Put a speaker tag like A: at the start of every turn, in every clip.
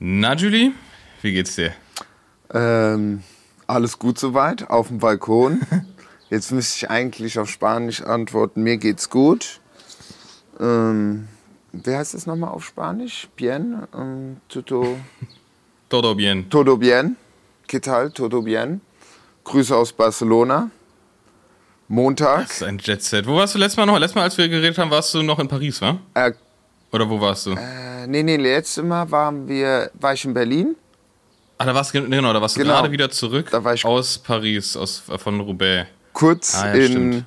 A: Na, Julie, wie geht's dir?
B: Ähm, alles gut soweit, auf dem Balkon. Jetzt müsste ich eigentlich auf Spanisch antworten, mir geht's gut. Ähm, wie heißt das nochmal auf Spanisch? Bien? Ähm, todo,
A: Todo bien.
B: todo bien? ¿Qué tal? Todo bien? Grüße aus Barcelona. Montag.
A: Das ist ein Jet-Set. Wo warst du letztes Mal noch? Letztes Mal, als wir geredet haben, warst du noch in Paris, wa?
B: Äh,
A: Oder wo warst du?
B: äh, nee, nee, letztes Mal waren wir, war ich in Berlin.
A: Ah, da warst du, genau, da warst du
B: Genau.
A: gerade wieder zurück
B: Da war ich-
A: aus Paris, aus, von Roubaix.
B: kurz
A: Ah, ja,
B: in
A: stimmt.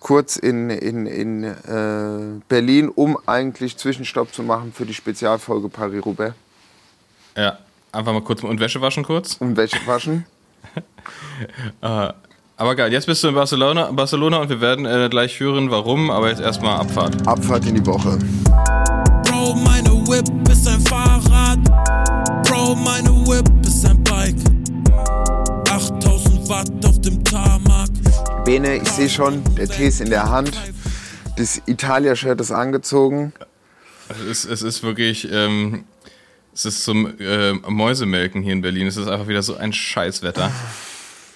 B: kurz in, in, in äh, Berlin, um eigentlich Zwischenstopp zu machen für die Spezialfolge Paris-Roubaix.
A: Ja, einfach mal kurz und Wäsche waschen kurz.
B: Und welche waschen?
A: Aber geil, jetzt bist du in Barcelona, Barcelona und wir werden äh, gleich hören, warum, aber jetzt erstmal Abfahrt.
B: Abfahrt in die Woche.
C: Whip ist ein Fahrrad. Bro, meine Whip ist ein Bike. 8000 Watt auf dem Tarmac.
B: Bene, ich sehe schon, der Tee ist in der Hand. Das Italia-Shirt ist angezogen.
A: Es ist, es ist wirklich, ähm, es ist zum äh, Mäusemelken hier in Berlin. Es ist einfach wieder so ein Scheißwetter.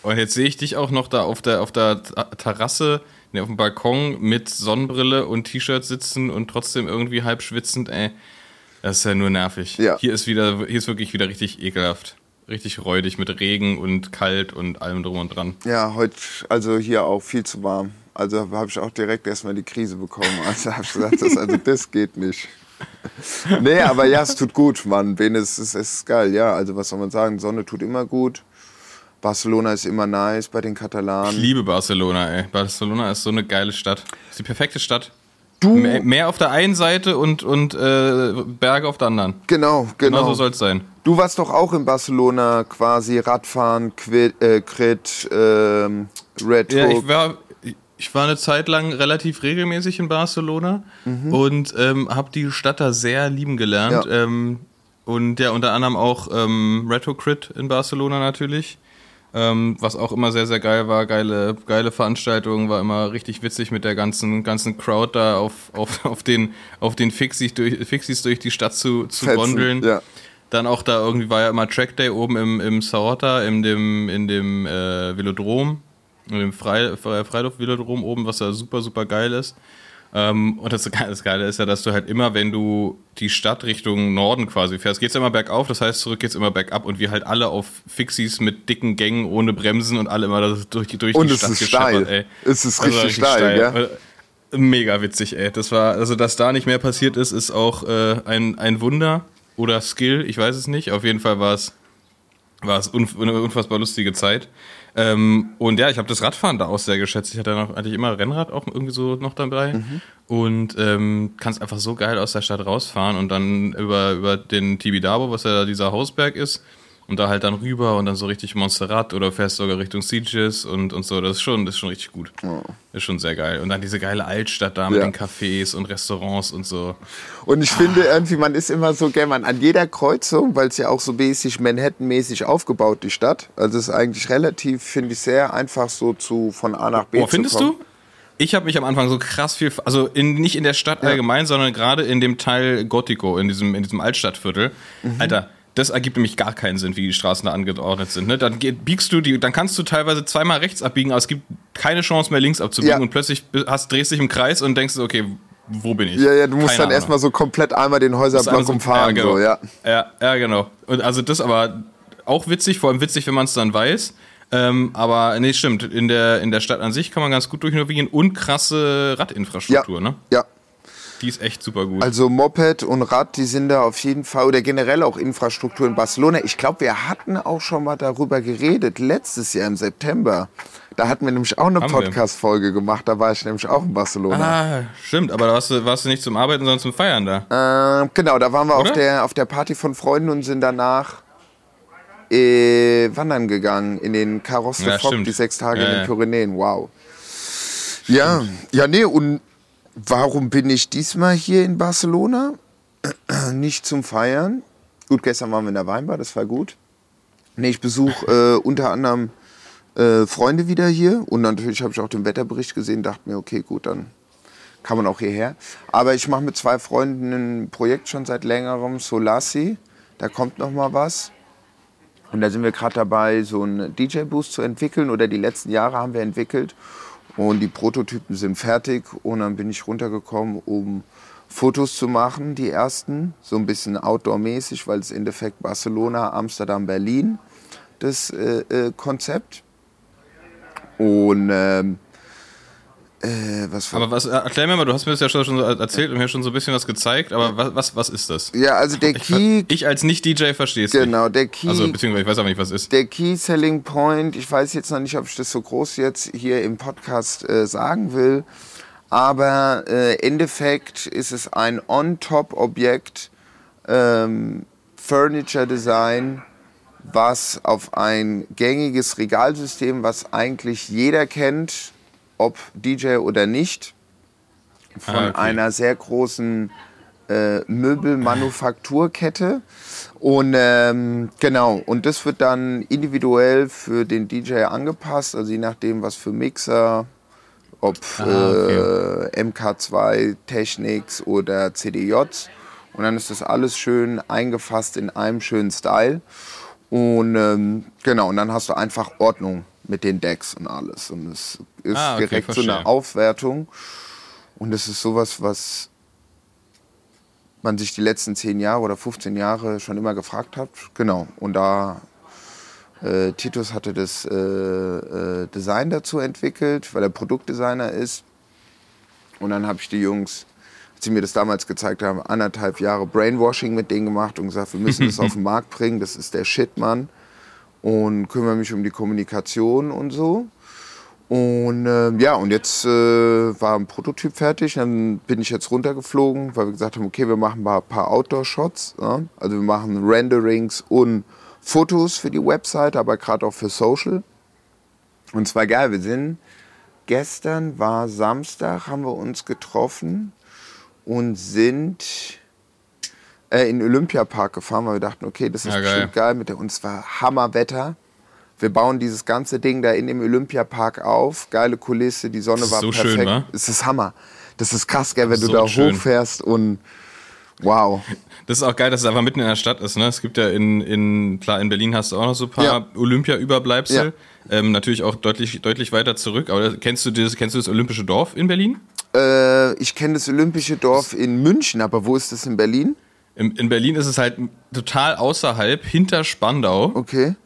A: Und jetzt sehe ich dich auch noch da auf der, auf der Terrasse, nee, auf dem Balkon mit Sonnenbrille und T-Shirt sitzen und trotzdem irgendwie halb schwitzend, ey. Das ist ja nur nervig.
B: Ja.
A: Hier ist wieder, hier ist wirklich wieder richtig ekelhaft. Richtig räudig mit Regen und kalt und allem drum und dran.
B: Ja, heute, also hier auch viel zu warm. Also habe ich auch direkt erstmal die Krise bekommen. Also habe ich gesagt, das, also das geht nicht. Nee, aber ja, es tut gut, Mann. Bene, es ist, es ist geil, ja. Also was soll man sagen, Sonne tut immer gut. Barcelona ist immer nice bei den
A: Ich
B: Katalanen.
A: liebe Barcelona, ey. Barcelona ist so eine geile Stadt. Ist die perfekte Stadt.
B: Du,
A: Meer, Meer auf der einen Seite und, und äh, Berge auf der anderen.
B: genau,
A: Genau
B: genau.
A: so soll es sein.
B: Du warst doch auch in Barcelona quasi Radfahren, Quid, äh, Crit, ähm, Red
A: Ja,
B: Hook.
A: ich war, ich war eine Zeit lang relativ regelmäßig in Barcelona und ähm, habe die Stadt da sehr lieben gelernt.
B: Ja.
A: Ähm, und ja, unter anderem auch ähm, Retro Crit in Barcelona natürlich. Ähm, was auch immer sehr, sehr geil war. Geile, geile Veranstaltung, war immer richtig witzig mit der ganzen, ganzen Crowd da auf, auf, auf den, auf den Fixies durch, Fixies durch die Stadt zu, zu
B: Fetzen,
A: gondeln.
B: Ja.
A: Dann auch da irgendwie war ja immer Track Day oben im, im Saorta, in dem, in dem äh, Velodrom, in dem Fre- Freiluft-Velodrom oben, was ja super, super geil ist. Ähm, und das, das Geile ist ja, dass du halt immer, wenn du die Stadt Richtung Norden quasi fährst, geht's immer bergauf, das heißt, zurück geht's immer bergab und wir halt alle auf Fixies mit dicken Gängen ohne Bremsen und alle immer durch, die- durch
B: Und
A: die
B: es
A: Stadt
B: ist steil.
A: gescheppert, ey.
B: Es ist
A: Das war
B: richtig steil, gell?
A: Äh, Mega witzig, ey. Das war, also dass da nicht mehr passiert ist, ist auch äh, ein, ein Wunder oder Skill, ich weiß es nicht. Auf jeden Fall war es war es unf eine unfassbar lustige Zeit. Ähm, und ja, ich habe das Radfahren da auch sehr geschätzt. Ich hatte noch eigentlich immer Rennrad auch irgendwie so noch dabei.
B: Mhm.
A: Und ähm, kannst einfach so geil aus der Stadt rausfahren und dann über, über den Tibidabo, was ja dieser Hausberg ist, und da halt dann rüber und dann so richtig Montserrat oder fährst sogar Richtung Sieges und, und so. Das ist schon, das ist schon richtig gut. Das ist schon sehr geil. Und dann diese geile Altstadt da mit
B: Ja.
A: den Cafés und Restaurants und so.
B: Und ich finde irgendwie, man ist immer so gern, man an jeder Kreuzung, weil es ja auch so mäßig Manhattan-mäßig aufgebaut, die Stadt. Also es ist eigentlich relativ, finde ich, sehr einfach so zu von A nach B
A: Boah,
B: zu
A: findest
B: kommen.
A: du? Ich habe mich am Anfang so krass viel, also in, nicht in der Stadt allgemein, sondern gerade in dem Teil Gotico, in diesem, in diesem Altstadtviertel.
B: Mhm.
A: Alter, das ergibt nämlich gar keinen Sinn, wie die Straßen da angeordnet sind. Ne? Dann geht, biegst du die, dann kannst du teilweise zweimal rechts abbiegen, aber es gibt keine Chance mehr links abzubiegen
B: Ja.
A: und plötzlich hast, drehst dich im Kreis und denkst, okay, wo bin ich?
B: Ja, ja, du musst
A: Keine
B: dann
A: Ahnung.
B: erstmal so komplett einmal den Häuserblock
A: so-
B: umfahren.
A: ja, genau.
B: so, ja.
A: Ja, ja, genau. Und also das aber auch witzig, vor allem witzig, wenn man es dann weiß. Ähm, aber nee, stimmt. In der, in der Stadt an sich kann man ganz gut durchnavigieren und krasse
B: Ja,
A: Radinfrastruktur, ne?
B: ja.
A: Die ist echt super gut.
B: Also Moped und Rad, die sind da auf jeden Fall, oder generell auch Infrastruktur in Barcelona. Ich glaube, wir hatten auch schon mal darüber geredet, letztes Jahr im September. Da hatten wir nämlich auch eine. Podcast-Folge gemacht, da war ich nämlich auch in Barcelona.
A: ah, stimmt, aber da warst du, warst du nicht zum Arbeiten, sondern zum Feiern da.
B: Äh, genau, da waren wir auf der, auf der Party von Freunden und sind danach äh, wandern gegangen in den Carros de
A: Ja, stimmt.
B: die sechs Tage
A: Ja,
B: in den. Pyrenäen. Wow. Ja, ja, nee, und warum bin ich diesmal hier in Barcelona? Nicht zum Feiern. Gut, gestern waren wir in der Weinbar, das war gut. Nee, ich besuche äh, unter anderem äh, Freunde wieder hier und natürlich habe ich auch den Wetterbericht gesehen, dachte mir, okay, gut, dann kann man auch hierher. Aber ich mache mit zwei Freunden ein Projekt schon seit längerem, Solassi. Da kommt noch mal was. Und da sind wir gerade dabei, so einen DJ-Boost zu entwickeln oder die letzten Jahre haben wir entwickelt. Und die Prototypen sind fertig und dann bin ich runtergekommen, um Fotos zu machen, die ersten, so ein bisschen outdoor-mäßig, weil es im Endeffekt Barcelona, Amsterdam, Berlin das äh, äh, Konzept. Und ähm, äh, was war
A: Aber was, erklär mir mal, du hast mir das ja schon, schon so erzählt und mir schon so ein bisschen was gezeigt, aber was, was, was ist das?
B: Ja, also der
A: Ich,
B: Key,
A: ich als Nicht-DJ verstehe es nicht.
B: genau, der Key,
A: Also, beziehungsweise ich weiß aber nicht, was es ist.
B: der Key Selling Point, ich weiß jetzt noch nicht, ob ich das so groß jetzt hier im Podcast äh, sagen will, aber äh, Endeffekt ist es ein On-Top-Objekt, ähm, Furniture Design, was auf ein gängiges Regalsystem, was eigentlich jeder kennt, ob DJ oder nicht, von
A: Ah, okay.
B: einer sehr großen äh, Möbelmanufakturkette. Und ähm, genau, und das wird dann individuell für den DJ angepasst, also je nachdem, was für Mixer, ob
A: Ah, okay.
B: äh, MK2, Technics oder CDJs. Und dann ist das alles schön eingefasst in einem schönen Style. Und ähm, genau, und dann hast du einfach Ordnung mit den Decks und alles. Und es ist
A: Ah, okay,
B: direkt so eine
A: verstehe.
B: Aufwertung. Und das ist sowas, was man sich die letzten 10 Jahre oder 15 Jahre schon immer gefragt hat. Genau. Und da äh, Titus hatte das äh, äh, Design dazu entwickelt, weil er Produktdesigner ist. Und dann habe ich die Jungs, als sie mir das damals gezeigt haben, anderthalb Jahre Brainwashing mit denen gemacht und gesagt, wir müssen das auf den Markt bringen, das ist der Shit, Mann. Und kümmere mich um die Kommunikation und so. Und ähm, ja, und jetzt äh, war ein Prototyp fertig. Dann bin ich jetzt runtergeflogen, weil wir gesagt haben, okay, wir machen mal ein paar Outdoor-Shots. Ja? Also wir machen Renderings und Fotos für die Website, aber gerade auch für Social. Und zwar geil, wir sind, gestern war Samstag, haben wir uns getroffen und sind äh, in den Olympiapark gefahren, weil wir dachten, okay, das ist
A: Ja, geil.
B: bestimmt geil. Mit der, und es war Hammerwetter. Wir bauen dieses ganze Ding da in dem Olympiapark auf. Geile Kulisse, die Sonne
A: Das ist
B: war
A: so
B: perfekt.
A: schön, wa?
B: Es ist Hammer. Das ist krass, gell, wenn du
A: So
B: da
A: schön.
B: hochfährst und wow.
A: Das ist auch geil, dass es einfach mitten in der Stadt ist. Ne? Es gibt ja in, in, klar, in Berlin hast du auch noch so ein paar
B: Ja.
A: Olympia-Überbleibsel. Ähm, natürlich auch deutlich, deutlich weiter zurück. Aber kennst du, dieses, kennst du das Olympische Dorf in Berlin?
B: Äh, ich kenne das Olympische Dorf in München, aber wo ist das in Berlin?
A: In, in Berlin ist es halt total außerhalb, hinter Spandau.
B: Okay.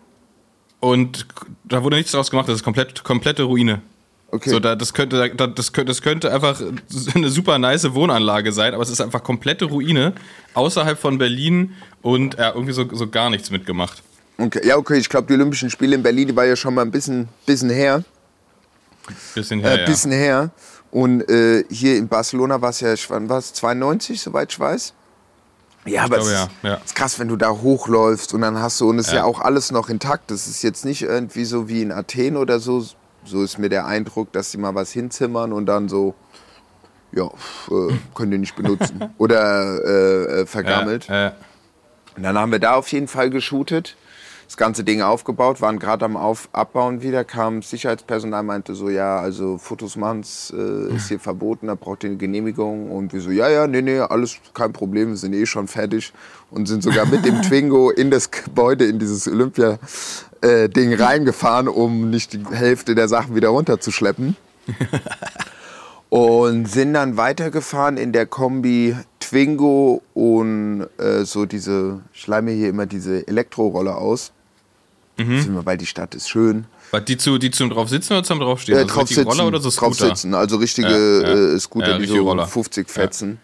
A: Und da wurde nichts draus gemacht. Das ist komplett, komplette Ruine.
B: Okay.
A: So, da, das, könnte, da, das, könnte, das könnte einfach eine super nice Wohnanlage sein, aber es ist einfach komplette Ruine außerhalb von Berlin und ja, irgendwie so, so gar nichts mitgemacht.
B: okay. Ja, okay, ich glaube, die Olympischen Spiele in Berlin, die war ja schon mal ein bisschen, bisschen her.
A: Bisschen
B: Äh,
A: her, ja.
B: bisschen her. Und äh, hier in Barcelona war es ja, wann war es, 92, soweit ich weiß. Ja, aber
A: glaube,
B: es
A: ja,
B: ist,
A: ja.
B: ist krass, wenn du da hochläufst und dann hast du, und es ist ja.
A: Ja.
B: auch alles noch intakt. Das ist jetzt nicht irgendwie so wie in Athen oder so. So ist mir der Eindruck, dass sie mal was hinzimmern und dann so, ja, äh, können die nicht benutzen. oder äh, äh, vergammelt.
A: Ja, äh,
B: Und dann haben wir da auf jeden Fall geshootet, das ganze Ding aufgebaut, waren gerade am Auf Abbauen wieder, kam Sicherheitspersonal, meinte so, ja, also Fotos machen äh, ist hier verboten, da braucht ihr eine Genehmigung. Und wir so, ja, ja, nee, nee, alles kein Problem, wir sind eh schon fertig. Und sind sogar mit dem Twingo in das Gebäude, in dieses Olympia-Ding reingefahren, um nicht die Hälfte der Sachen wieder runterzuschleppen. Und sind dann weitergefahren in der Kombi Twingo und äh, so diese, ich leih mir hier immer diese Elektroroller aus. Sind wir, weil die Stadt ist schön.
A: was, die, zu, die zum drauf sitzen oder zum draufstehen?
B: Äh,
A: also
B: drauf sitzen,
A: Roller oder so
B: drauf
A: Scooter?
B: sitzen, also richtige
A: Ja, ja.
B: Äh, Scooter,
A: Ja,
B: die so
A: Roller.
B: 50 fetzen.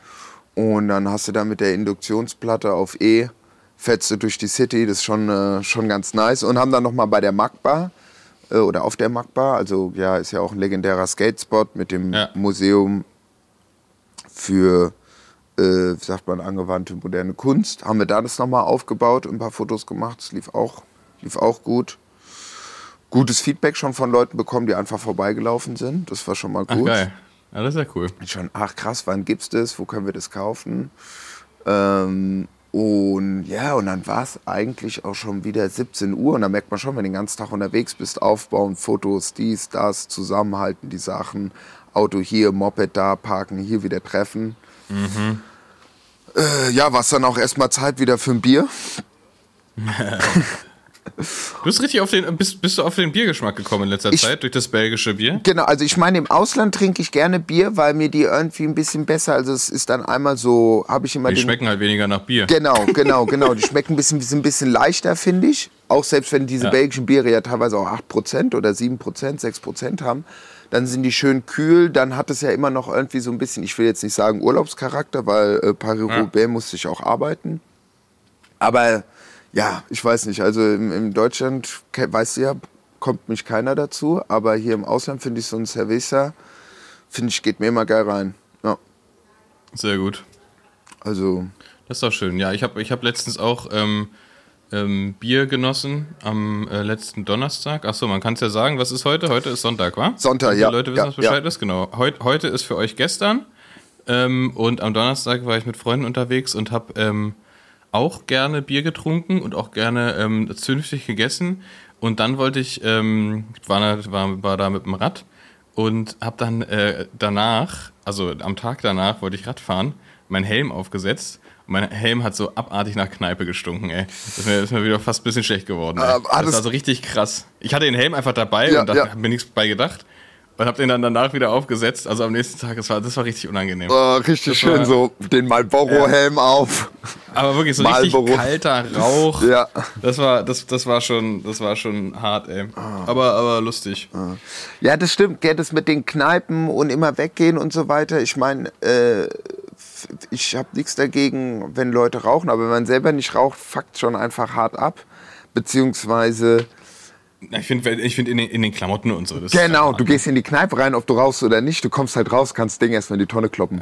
B: Und dann hast du da mit der Induktionsplatte auf E, fetzt du durch die City, das ist schon, äh, schon ganz nice. Und haben dann nochmal bei der Magbar, äh, oder auf der Magbar, also ja, ist ja auch ein legendärer Skatespot mit dem
A: Ja.
B: Museum für, äh, wie sagt man, angewandte moderne Kunst, haben wir da das nochmal aufgebaut und ein paar Fotos gemacht. Es lief auch, lief auch gut. Gutes Feedback schon von Leuten bekommen, die einfach vorbeigelaufen sind. Das war schon mal
A: Ach,
B: gut.
A: geil. Ja, das ist ja cool.
B: Schon, ach krass, wann gibt's das? Wo können wir das kaufen? Ähm, und ja, und dann war es eigentlich auch schon wieder 17 Uhr. Und da merkt man schon, wenn du den ganzen Tag unterwegs bist, aufbauen, Fotos, dies, das, zusammenhalten, die Sachen. Auto hier, Moped da, parken, hier wieder treffen. Äh, ja, war es dann auch erstmal Zeit wieder für ein Bier.
A: Du bist richtig auf den, bist, bist du auf den Biergeschmack gekommen in letzter
B: Ich-
A: Zeit durch das belgische Bier?
B: Genau, also ich meine, im Ausland trinke ich gerne Bier, weil mir die irgendwie ein bisschen besser, also es ist dann einmal so, habe ich immer
A: Die
B: den...
A: schmecken halt weniger nach Bier.
B: Genau, genau, genau. Die schmecken ein bisschen, sind ein bisschen leichter, finde ich. Auch selbst wenn diese
A: Ja.
B: belgischen Biere ja teilweise auch 8% oder 7%, 6% haben, dann sind die schön kühl. Dann hat es ja immer noch irgendwie so ein bisschen, ich will jetzt nicht sagen Urlaubscharakter, weil äh, Paris-Roubaix musste ich auch arbeiten. Aber ja, ich weiß nicht. Also in, in Deutschland, weißt du ja, kommt mich keiner dazu. Aber hier im Ausland finde ich so ein Cerveza, finde ich, geht mir immer geil rein. Ja,
A: Sehr gut.
B: also
A: Das ist doch schön. Ja, ich habe ich hab letztens auch ähm, ähm, Bier genossen am äh, letzten Donnerstag. Achso, man kann es ja sagen, was ist heute? Heute ist Sonntag, wa?
B: Sonntag,
A: Die
B: ja,
A: Leute wissen,
B: ja,
A: was Bescheid
B: ja.
A: ist, genau. Heut, heute ist für euch gestern. Ähm, und am Donnerstag war ich mit Freunden unterwegs und habe ähm, auch gerne Bier getrunken und auch gerne ähm, zünftig gegessen. Und dann wollte ich, ähm, war, da- war, war da mit dem Rad und habe dann äh, danach, also am Tag danach, wollte ich Rad fahren, meinen Helm aufgesetzt. Und mein Helm hat so abartig nach Kneipe gestunken, ey. Das ist mir, ist mir wieder fast ein bisschen schlecht geworden. Ey.
B: Ah,
A: das war so richtig krass. Ich hatte den Helm einfach dabei
B: Ja,
A: und dachte,
B: ja.
A: hab mir nichts bei gedacht. Und habe den dann danach wieder aufgesetzt. Also am nächsten Tag, das war, das war richtig unangenehm.
B: äh, richtig
A: Das
B: schön
A: war-
B: so den Marlboro-Helm auf.
A: Aber wirklich so
B: Marlboro.
A: richtig kalter Rauch.
B: Ja.
A: Das war, das, das war schon, das war schon hart, ey.
B: Ah.
A: Aber, aber lustig.
B: Ja, das stimmt, gell, das mit den Kneipen und immer weggehen und so weiter. Ich meine, äh, ich habe nichts dagegen, wenn Leute rauchen, aber wenn man selber nicht raucht, fuckt schon einfach hart ab. Beziehungsweise,
A: Ich finde, ich find in, den, in den Klamotten und so.
B: Genau, du gehst in die Kneipe rein, ob du rauchst oder nicht, du kommst halt raus, kannst das Ding erstmal in die Tonne kloppen.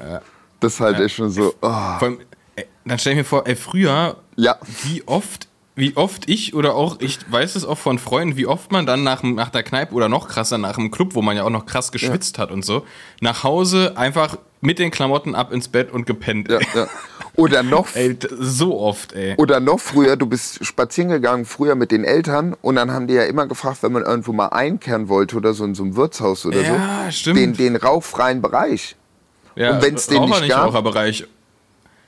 B: Das ist halt echt schon so, oh.
A: Allem, ey, dann stell ich mir vor, ey, früher,
B: Ja.
A: wie oft, wie oft ich oder auch, ich weiß es auch von Freunden, wie oft man dann nach, nach der Kneipe oder noch krasser nach dem Club, wo man ja auch noch krass geschwitzt hat und so, nach Hause einfach mit den Klamotten ab ins Bett und gepennt.
B: Ja, ja. Oder noch
A: Ey, so oft, ey.
B: Oder noch früher, du bist spazieren gegangen, früher mit den Eltern und dann haben die ja immer gefragt, wenn man irgendwo mal einkehren wollte oder so in so einem Wirtshaus oder
A: Ja,
B: so,
A: stimmt.
B: Den, den rauchfreien Bereich.
A: Ja,
B: und wenn's den
A: Raucher
B: nicht
A: nicht
B: gab-
A: Raucherbereich.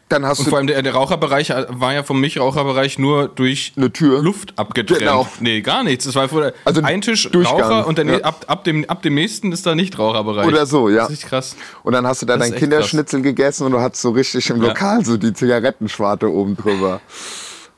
B: Dann hast
A: Und
B: du
A: vor allem der, der Raucherbereich war ja vom Nicht-Raucherbereich nur durch
B: Eine Tür.
A: Luft abgetrennt.
B: Genau.
A: Nee, gar nichts. Es war vorher
B: Also
A: ein Tisch
B: Durchgang,
A: Raucher und dann
B: ja.
A: ab, ab, dem, ab dem nächsten ist da Nicht-Raucherbereich.
B: Oder so, ja.
A: Das ist krass.
B: und dann hast du da dein Kinderschnitzel gegessen und du hattest so richtig im
A: Ja.
B: Lokal so die Zigarettenschwarte oben drüber.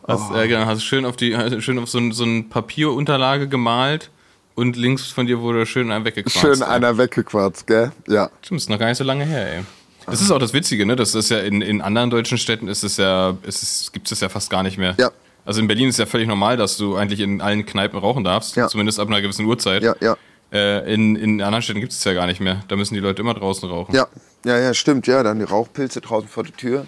A: Hast,
B: Oh.
A: äh, genau, hast schön auf die hast schön auf so, ein, so eine Papierunterlage gemalt und links von dir wurde schön ein weggequarzt.
B: Schön
A: ey.
B: einer weggequarzt, gell? Ja.
A: Stimmt, ist noch gar nicht so lange her, ey. Das ist auch das Witzige, ne? Das ist ja in, in anderen deutschen Städten ist es ja, es, gibt es ja fast gar nicht mehr.
B: Ja.
A: Also in Berlin ist ja völlig normal, dass du eigentlich in allen Kneipen rauchen darfst,
B: Ja.
A: zumindest ab einer gewissen Uhrzeit.
B: Ja, ja.
A: Äh, in, in anderen Städten gibt es ja gar nicht mehr. Da müssen die Leute immer draußen rauchen.
B: Ja, ja, ja, stimmt, ja. Dann die Rauchpilze draußen vor der Tür.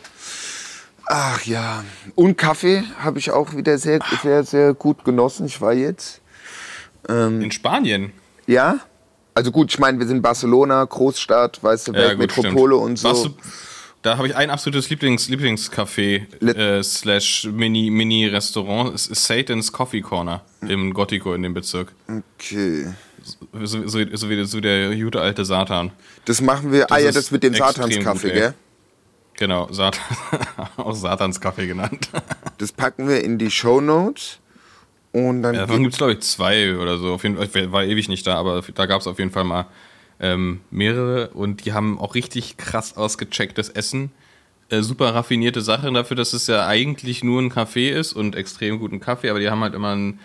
B: Ach ja. Und Kaffee habe ich auch wieder sehr, sehr, sehr gut genossen. Ich war jetzt.
A: In Spanien.
B: Ja? Also gut, ich meine, wir sind Barcelona, Großstadt, weißt du,
A: Ja,
B: Weltmetropole
A: stimmt.
B: und so.
A: Warst du, da habe ich ein absolutes Lieblings, Lieblingscafé äh, slash Mini, Mini-Restaurant. Es ist Satan's Coffee Corner im Gothico in dem Bezirk.
B: Okay.
A: So, so, so, wie, so der gute alte Satan.
B: Das machen wir. ah ja, das mit dem Satanskaffee, gell?
A: Genau, Satan, auch Satans Kaffee genannt.
B: Das packen wir in die Show Notes. Und dann.
A: Ja, davon gibt es, glaube ich, zwei oder so. Auf jeden Fall, ich war ewig nicht da, aber da gab es auf jeden Fall mal ähm, mehrere und die haben auch richtig krass ausgechecktes Essen. Äh, super raffinierte Sachen dafür, dass es ja eigentlich nur ein Kaffee ist und extrem guten Kaffee, aber die haben halt immer einen,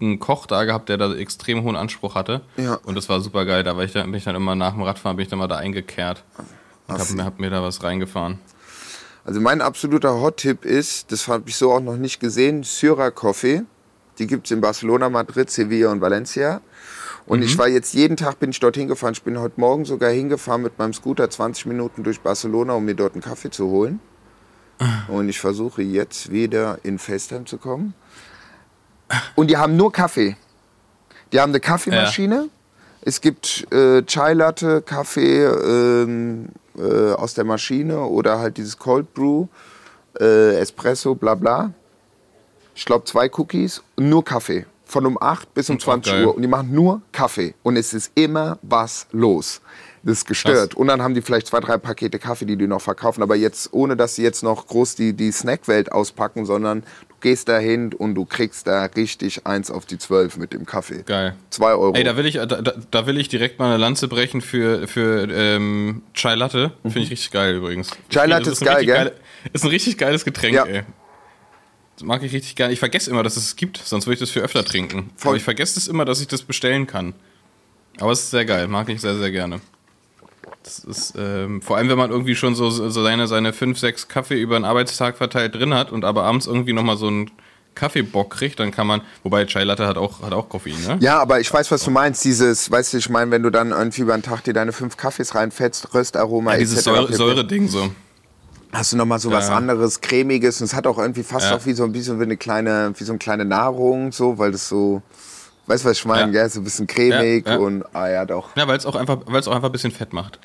A: einen, Koch da gehabt, der da extrem hohen Anspruch hatte.
B: Ja.
A: Und das war super geil. Da war ich dann, bin ich dann immer nach dem Radfahren, bin ich dann mal da eingekehrt. Und hab, mir- hab mir da was reingefahren.
B: Also mein absoluter Hot-Tipp ist, das habe ich so auch noch nicht gesehen, Syrah Coffee. Die gibt es in Barcelona, Madrid, Sevilla und Valencia. Und ich war jetzt jeden Tag bin ich dorthin gefahren. Ich bin heute Morgen sogar hingefahren mit meinem Scooter 20 Minuten durch Barcelona, um mir dort einen Kaffee zu holen. Und ich versuche jetzt wieder in FaceTime zu kommen. Und die haben nur Kaffee. Die haben eine Kaffeemaschine. Es gibt äh, Chai Latte, Kaffee ähm, äh, aus der Maschine oder halt dieses Cold Brew, äh, Espresso, bla bla. Ich glaube zwei Cookies und nur Kaffee. Von um 8 bis um
A: Auch
B: 20
A: geil.
B: Uhr. Und die machen nur Kaffee. Und es ist immer was los. Das ist gestört.
A: Krass.
B: Und dann haben die vielleicht zwei, drei Pakete Kaffee, die die noch verkaufen. Aber jetzt, ohne dass sie jetzt noch groß die, die Snackwelt auspacken, sondern du gehst da hin und du kriegst da richtig eins auf die zwölf mit dem Kaffee.
A: Geil.
B: Zwei Euro.
A: Ey, da will ich, da, da, will ich direkt mal eine Lanze brechen für, für ähm, Chai Latte. Finde ich richtig geil übrigens.
B: Mhm. Chai Latte
A: Das
B: ist geil, gell?
A: geile- ist ein richtig geiles Getränk,
B: Ja.
A: ey. Das mag ich richtig gerne. Ich vergesse immer, dass es es gibt, sonst würde ich das viel öfter trinken.
B: Voll.
A: Aber ich vergesse es immer, dass ich das bestellen kann. Aber es ist sehr geil, mag ich sehr, sehr gerne. Das ist, ähm, vor allem, wenn man irgendwie schon so, so seine, seine fünf, sechs Kaffee über den Arbeitstag verteilt drin hat und aber abends irgendwie nochmal so einen Kaffeebock kriegt, dann kann man, wobei Chai Latte hat auch, hat auch Koffein, ne?
B: Ja, aber ich weiß, was du meinst. Dieses, weißt du, ich meine, wenn du dann irgendwie über den Tag dir deine fünf Kaffees reinfetzt, Röstaroma,
A: Ja, dieses. Säure-Ding so.
B: Hast du nochmal so was
A: Ja.
B: anderes, cremiges und es hat auch irgendwie fast
A: Ja.
B: auch wie so ein bisschen wie eine kleine, wie so eine kleine Nahrung, so, weil das so, weißt du, was ich meine,
A: Ja.
B: gell? So ein bisschen cremig
A: Ja, ja.
B: und, ah ja, doch.
A: Ja, weil es auch einfach, weil es auch einfach ein bisschen Fett macht.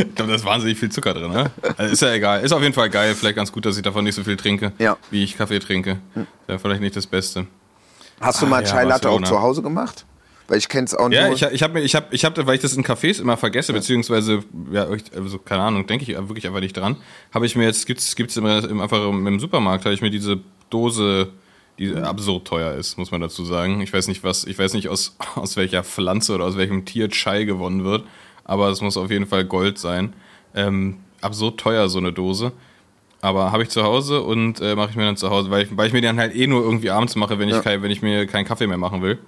A: Ich glaube, da ist wahnsinnig viel Zucker drin, ne? Also ist ja egal. Ist auf jeden Fall geil. Vielleicht ganz gut, dass ich davon nicht so viel trinke,
B: Ja.
A: wie ich Kaffee trinke. Wäre vielleicht nicht das Beste.
B: Hast du
A: Ah,
B: mal
A: ja,
B: Chai Latte auch zu Hause gemacht? Weil ich kenn's auch
A: Ja,
B: nur.
A: ich, ich habe ich hab, ich hab, weil ich das in Cafés immer vergesse, beziehungsweise, ja, ich- also, keine Ahnung, denke ich wirklich einfach nicht dran, habe ich mir jetzt, gibt's, gibt's immer im, einfach im, Supermarkt, habe ich mir diese Dose, die absurd teuer ist, muss man dazu sagen. Ich weiß nicht, was, ich weiß nicht, aus, aus welcher Pflanze oder aus welchem Tier Chai gewonnen wird, aber es muss auf jeden Fall Gold sein. Ähm, absurd teuer, so eine Dose. Aber habe ich zu Hause und äh, mache ich mir dann zu Hause, weil ich, weil ich mir dann halt eh nur irgendwie abends mache, wenn ich,
B: Ja.
A: kein, wenn ich mir keinen Kaffee mehr machen will.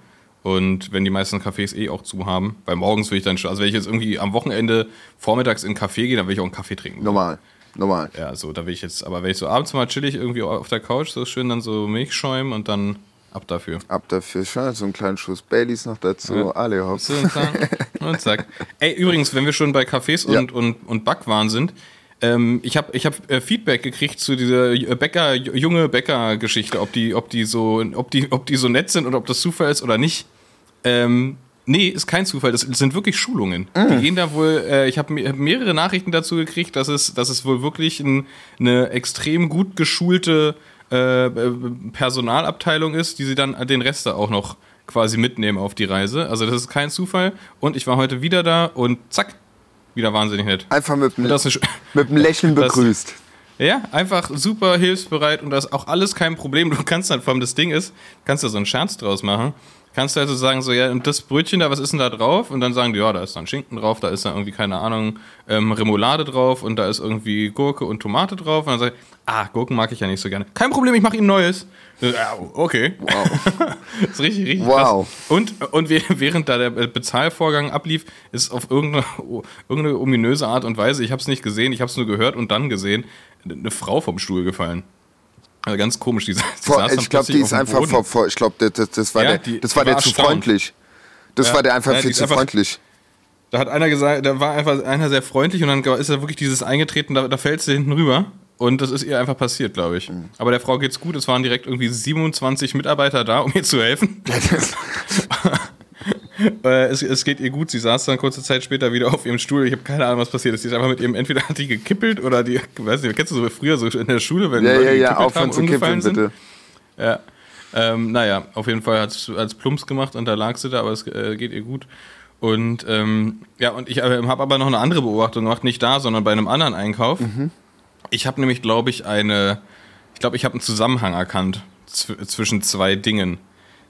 A: Und wenn die meisten Cafés eh auch zu haben, weil morgens will ich dann schon, also wenn ich jetzt irgendwie am Wochenende vormittags in einen Café gehe, dann will ich auch einen Kaffee trinken.
B: normal, normal.
A: Ja, so, da will ich jetzt, aber wenn ich so abends mal chillig irgendwie auf der Couch, so schön dann so Milch schäumen und dann ab dafür.
B: Ab dafür schon so einen kleinen Schuss Baileys noch dazu.
A: Ja.
B: Alle hopp.
A: So, und, zack. Ey, übrigens, wenn wir schon bei Cafés und,
B: Ja.
A: und, und Backwaren sind, ähm, ich habe ich hab, äh, Feedback gekriegt zu dieser äh, Bäcker, junge Bäcker-Geschichte, ob die, ob, die so, ob, die, ob die so nett sind oder ob das Zufall ist oder nicht. Ähm, nee, ist kein Zufall, das sind wirklich Schulungen. Die gehen da wohl, äh, ich habe hab mehrere Nachrichten dazu gekriegt, dass es, dass es wohl wirklich ein, eine extrem gut geschulte äh, äh, Personalabteilung ist, die sie dann den Rest da auch noch quasi mitnehmen auf die Reise. Also das ist kein Zufall. Und ich war heute wieder da und zack, wieder wahnsinnig nett.
B: Einfach mit einem
A: das
B: Lächeln
A: Das-
B: begrüßt.
A: ja, einfach super hilfsbereit und das ist auch alles kein Problem. Du kannst dann, vor allem das Ding ist, kannst da so einen Scherz draus machen. Kannst du also sagen, so, ja, und das Brötchen da, was ist denn da drauf? Und dann sagen die, ja, da ist dann Schinken drauf, da ist dann irgendwie, keine Ahnung, ähm, Remoulade drauf und da ist irgendwie Gurke und Tomate drauf. Und dann sag ich, ah, Gurken mag ich ja nicht so gerne. Kein Problem, ich mache Ihnen Neues. Ja, okay.
B: Wow.
A: Ist richtig, richtig
B: Wow.
A: krass. Und, und wäh- während da der Bezahlvorgang ablief, ist auf irgendeine, irgendeine ominöse Art und Weise, ich habe es nicht gesehen, ich habe es nur gehört und dann gesehen, eine Frau vom Stuhl gefallen. Also ganz komisch, die, die
B: Vor, ich glaube, die ist einfach vor, vor ich glaube, das, das, das war
A: Ja,
B: der,
A: die-
B: das war der
A: war
B: zu
A: erstaunt.
B: freundlich. Das
A: Ja.
B: war der einfach
A: Ja,
B: viel zu
A: einfach-
B: freundlich.
A: Da hat einer gesagt, da war einfach einer sehr freundlich und dann ist da wirklich dieses eingetreten, da, da fällt sie hinten rüber. Und das ist ihr einfach passiert, glaube ich.
B: Mhm.
A: Aber der Frau geht's gut. Es waren direkt irgendwie 27 Mitarbeiter da, um ihr zu helfen. Äh, es, es geht ihr gut. Sie saß dann kurze Zeit später wieder auf ihrem Stuhl. Ich habe keine Ahnung, was passiert ist. Sie ist einfach mit ihrem, entweder hat die gekippelt oder die, weiß nicht, kennst du so früher so in der Schule, wenn
B: Ja,
A: Leute
B: ja, ja, aufhören zu kippeln,
A: umgefallen sind?
B: bitte.
A: Ja. Ähm, naja, auf jeden Fall hat es Plumps gemacht und da lag sie da, aber es äh, geht ihr gut. Und ähm, ja, und ich äh, habe aber noch eine andere Beobachtung gemacht, nicht da, sondern bei einem anderen Einkauf.
B: Mhm.
A: Ich habe nämlich, glaube ich, eine, ich glaube, ich habe einen Zusammenhang erkannt zw zwischen zwei Dingen.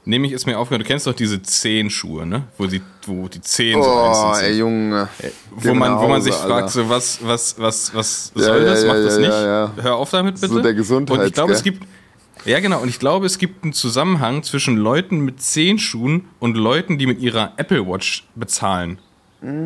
A: Nämlich ist mir aufgefallen, du kennst doch diese Zehenschuhe, ne? Wo, sie, wo die Zehen so
B: Oh,
A: einzeln sind.
B: ey, Junge.
A: Wo
B: Geh
A: man, wo man sich
B: Alter.
A: fragt, so was, was, was, was
B: Ja,
A: soll
B: ja,
A: das?
B: ja,
A: Macht das nicht? Hör auf damit bitte.
B: So der
A: Und
B: Gesundheits,
A: ich glaube, es gibt, ja genau, und ich glaube, es gibt einen Zusammenhang zwischen Leuten mit Zehenschuhen und Leuten, die mit ihrer Apple Watch bezahlen.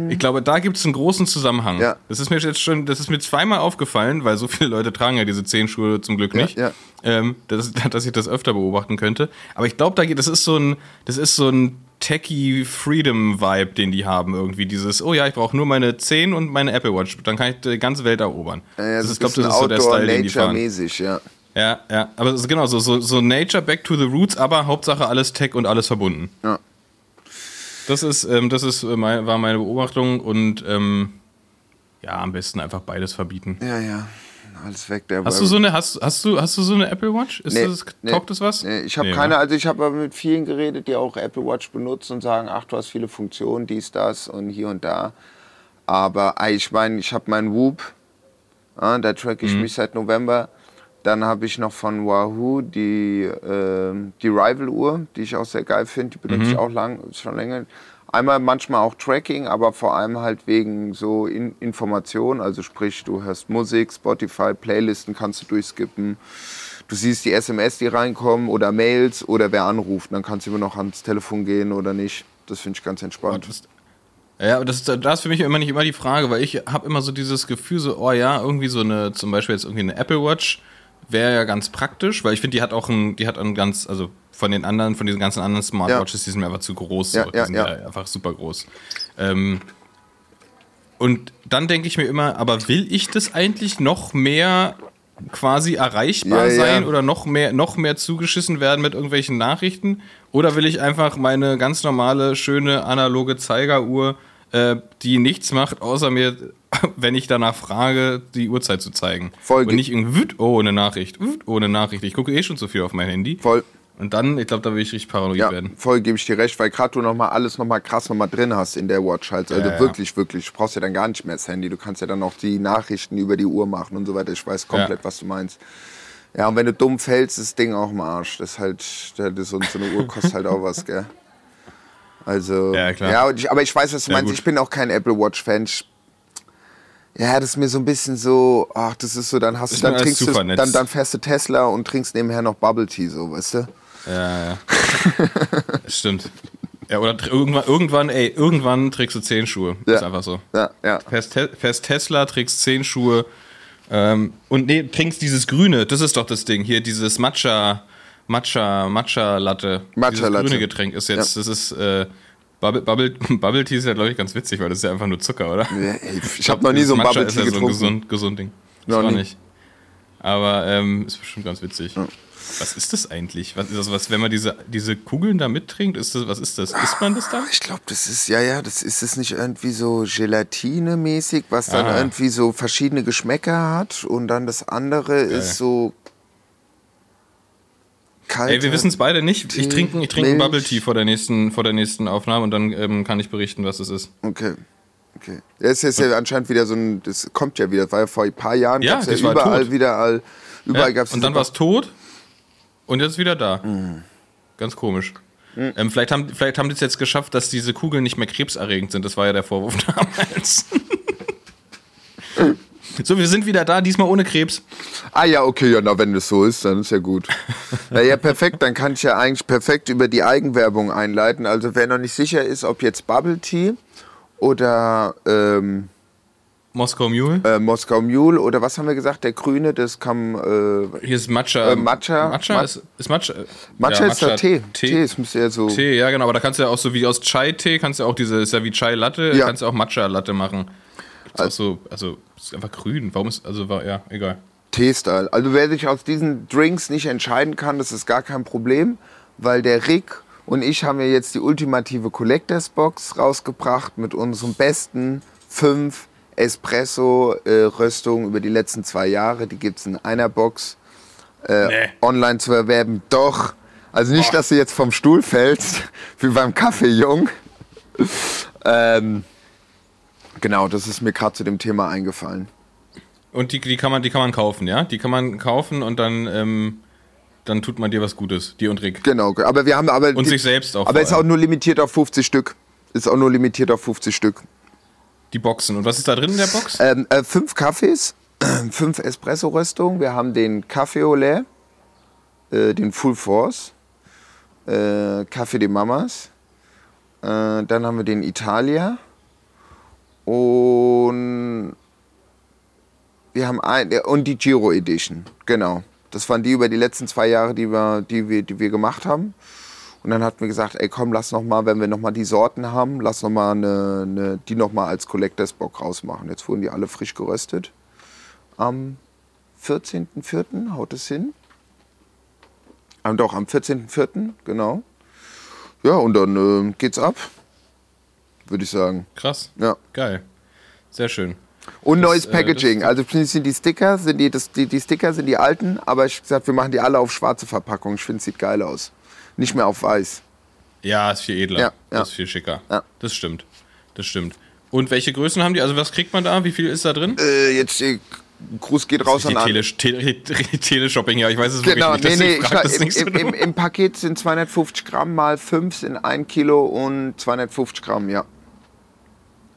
A: Ich glaube, da gibt es einen großen Zusammenhang.
B: Mm. Ja.
A: Das ist mir jetzt schon, das ist mir zweimal aufgefallen, weil so viele Leute tragen ja diese Zehenschuhe zum Glück
B: Ja,
A: nicht,
B: ja.
A: Ähm, dass, dass ich das öfter beobachten könnte. Aber ich glaube, da geht, das ist so ein, das ist so ein techie Freedom Vibe, den die haben irgendwie. Dieses, oh ja, ich brauche nur meine 10 und meine Apple Watch, dann kann ich die ganze Welt erobern.
B: Ja, ja,
A: das ist, glaube das ist so der Style, den die fahren.
B: Ja.
A: Ja, ja, aber es ist genau so, so, so Nature back to the roots, aber Hauptsache alles Tech und alles verbunden.
B: Ja.
A: Das ist, ähm, das ist äh, mein, war meine Beobachtung und ähm, ja, am besten einfach beides verbieten.
B: Ja, ja. Alles weg. Der
A: Hast du so eine, hast, hast du, hast du so eine Apple Watch? Ist
B: Nee,
A: das,
B: nee.
A: taugt das was?
B: Nee, ich habe
A: Nee,
B: keine, also ich habe mit vielen geredet, die auch Apple Watch benutzen und sagen, ach, du hast viele Funktionen, dies, das und hier und da. Aber ey, ich meine, ich habe meinen Whoop, ja, da track
A: Mhm.
B: ich mich seit November Dann habe ich noch von Wahoo die, äh, die Rival-Uhr, die ich auch sehr geil finde. Die benutze ich auch lang, schon länger. Einmal manchmal auch Tracking, aber vor allem halt wegen so In Information. Also sprich, du hörst Musik, Spotify, Playlisten kannst du durchskippen. Du siehst die SMS, die reinkommen oder Mails oder wer anruft. Dann kannst du immer noch ans Telefon gehen oder nicht. Das finde ich ganz entspannt.
A: Ja, das, das ist für mich immer nicht immer die Frage, weil ich habe immer so dieses Gefühl, so, oh ja, irgendwie so eine, zum Beispiel jetzt irgendwie eine Apple Watch wäre ja ganz praktisch, weil ich finde, die hat auch ein, die hat ein ganz, also von den anderen, von diesen ganzen anderen Smartwatches, die sind mir einfach zu groß. So.
B: Ja,
A: die
B: ja,
A: sind
B: ja.
A: einfach super groß. Ähm, und dann denke ich mir immer, aber will ich das eigentlich noch mehr quasi erreichbar
B: Ja, ja.
A: sein oder noch mehr, noch mehr zugeschissen werden mit irgendwelchen Nachrichten? Oder will ich einfach meine ganz normale, schöne, analoge Zeigeruhr, äh, die nichts macht, außer mir, wenn ich danach frage, die Uhrzeit zu zeigen?
B: Voll
A: Und nicht irgendwie, oh, eine Nachricht, oh, eine Nachricht. Ich gucke eh schon zu viel auf mein Handy.
B: Voll.
A: Und dann, ich glaube, da will ich richtig paranoid
B: Ja,
A: werden.
B: voll gebe ich dir recht, weil gerade du noch mal alles noch mal krass noch mal drin hast in der Watch halt. Also
A: Ja, ja.
B: wirklich, wirklich. Du brauchst ja dann gar nicht mehr das Handy. Du kannst ja dann auch die Nachrichten über die Uhr machen und so weiter. Ich weiß komplett, was du meinst. Ja, und wenn du dumm fällst, ist das Ding auch im Arsch. Das ist halt, das ist so, eine Uhr kostet halt auch was, gell? Also,
A: Ja, klar.
B: ja und aber ich weiß, was du meinst.
A: gut.
B: Ich bin auch kein Apple Watch-Fan. Ich- Ja, das ist mir so ein bisschen so, ach, das ist so, dann hast du, dann trinkst du, dann, dann fährst du Tesla und trinkst nebenher noch Bubble Tea, so, weißt du?
A: Ja, ja. Stimmt. Ja, oder irgendwann, irgendwann, ey, irgendwann trägst du zehn Schuhe.
B: Ja.
A: Ist einfach so.
B: Ja, ja.
A: Fährst, Te fährst Tesla, trägst zehn Schuhe ähm, und nee, trinkst dieses Grüne, das ist doch das Ding. Hier, dieses Matcha, Matcha, Matcha Latte.
B: Matcha
A: dieses
B: Latte.
A: grüne Getränk ist jetzt, das ist, äh, Bubble, Bubble, Bubble Tea ist ja, glaube ich, ganz witzig, weil das ist ja einfach nur Zucker, oder?
B: Ja, ey, ich habe noch nie so ein
A: Matcha
B: Bubble
A: ist
B: Tea
A: ja so ein
B: getrunken.
A: gesund, gesund Ding.
B: Noch nie.
A: nicht. Aber ähm, ist bestimmt ganz witzig. Was ist das eigentlich? Was ist das, was, wenn man diese, diese Kugeln da mittrinkt, ist das, was ist das? Isst man das dann?
B: Ich glaube, das ist, ja, ja, das ist es nicht irgendwie so Gelatine-mäßig, was dann
A: Ah.
B: irgendwie so verschiedene Geschmäcker hat und dann das andere ist so kalt.
A: Ey, wir wissen es beide nicht. Ich trinke ich
B: Milch.
A: Bubble Tea vor der nächsten, vor der nächsten Aufnahme und dann ähm, kann ich berichten, was es ist.
B: Okay. Okay. Das ist ja anscheinend wieder so ein, das kommt ja wieder, das war ja vor ein paar Jahren,
A: Ja,
B: gab's
A: das
B: ja überall
A: tot.
B: wieder, all, überall
A: Ja,
B: gab's
A: und dann war es tot und jetzt wieder da.
B: Mhm.
A: Ganz komisch. Ähm, vielleicht, haben, vielleicht haben die es jetzt geschafft, dass diese Kugeln nicht mehr krebserregend sind. Das war ja der Vorwurf damals. so, wir sind wieder da, diesmal ohne Krebs.
B: Ah ja, okay, ja, na, wenn das so ist, dann ist ja gut. Na ja, perfekt, dann kann ich ja eigentlich perfekt über die Eigenwerbung einleiten. Also wer noch nicht sicher ist, ob jetzt Bubble Tea oder ähm,
A: Moskau Mule.
B: äh, Moskau Mule oder was haben wir gesagt, der Grüne, das kam, äh,
A: Hier ist Matcha.
B: Äh, Matcha-
A: Matcha
B: Ma-
A: ist, ist Matcha. äh,
B: Matcha
A: ja,
B: ist doch Tee. Tee,
A: Tee.
B: es müsste ja so,
A: Tee, ja genau, aber da kannst du ja auch so wie aus Chai-Tee, kannst du auch diese, ist ja wie Chai-Latte,
B: Ja.
A: kannst du auch Matcha-Latte machen. Ist auch so, also, ist einfach grün. Warum ist, also, war, ja, egal.
B: Tee-Style. Also wer sich aus diesen Drinks nicht entscheiden kann, das ist gar kein Problem, weil der Rick und ich haben ja jetzt die ultimative Collectors Box rausgebracht mit unseren besten fünf Espresso-Röstungen über die letzten zwei Jahre. Die gibt es in einer Box äh,
A: Nee.
B: online zu erwerben. Doch. Also nicht, dass du jetzt vom Stuhl fällst, wie beim Kaffee, Jung. ähm, genau, das ist mir gerade zu dem Thema eingefallen.
A: Und die, die, kann man, die kann man kaufen, ja? Die kann man kaufen und dann, ähm, dann tut man dir was Gutes, dir und Rick.
B: Genau, aber wir haben aber
A: Und sich selbst auch
B: Aber ist auch nur limitiert auf 50 Stück. Ist auch nur limitiert auf 50 Stück.
A: Die Boxen. Und was ist da drin in der Box?
B: Ähm, äh, fünf Kaffees, fünf Espresso-Röstungen. Wir haben den Café au lait, äh, den Full Force, äh, Café de Mamas. Äh, dann haben wir den Italia. Und wir haben ein, und die Giro Edition. Genau. Das waren die über die letzten zwei Jahre, die wir, die wir, die wir gemacht haben. Und dann hatten wir gesagt, ey komm, lass noch mal, wenn wir noch mal die Sorten haben, lass noch mal eine, eine, die noch mal als Collectors Box rausmachen. Jetzt wurden die alle frisch geröstet. Am 14.04. haut es hin. Ah, doch, am 14.04. genau. Ja, und dann äh, geht's ab, würde ich sagen.
A: Krass.
B: Ja.
A: Geil. Sehr schön.
B: Und neues
A: äh,
B: Packaging.
A: das-
B: also sind die Sticker, sind die, das, die, die Sticker sind die alten, aber ich gesagt, wir machen die alle auf schwarze Verpackung. Ich finde, es sieht geil aus. Nicht mehr auf weiß.
A: Ja, ist viel edler.
B: Ja, ja.
A: Das ist viel schicker.
B: Ja.
A: Das stimmt. Das stimmt. Und welche Größen haben die? Also was kriegt man da? Wie viel ist da drin?
B: Äh, jetzt, äh, Gruß geht raus an.
A: Tele Tele Teleshopping, ja, ich weiß es
B: Genau,
A: wirklich
B: nee,
A: nicht.
B: nee,
A: deswegen frag
B: ich,
A: das
B: im,
A: so
B: im, im Paket sind 250 Gramm mal 5 sind 1 Kilo und 250 Gramm, ja.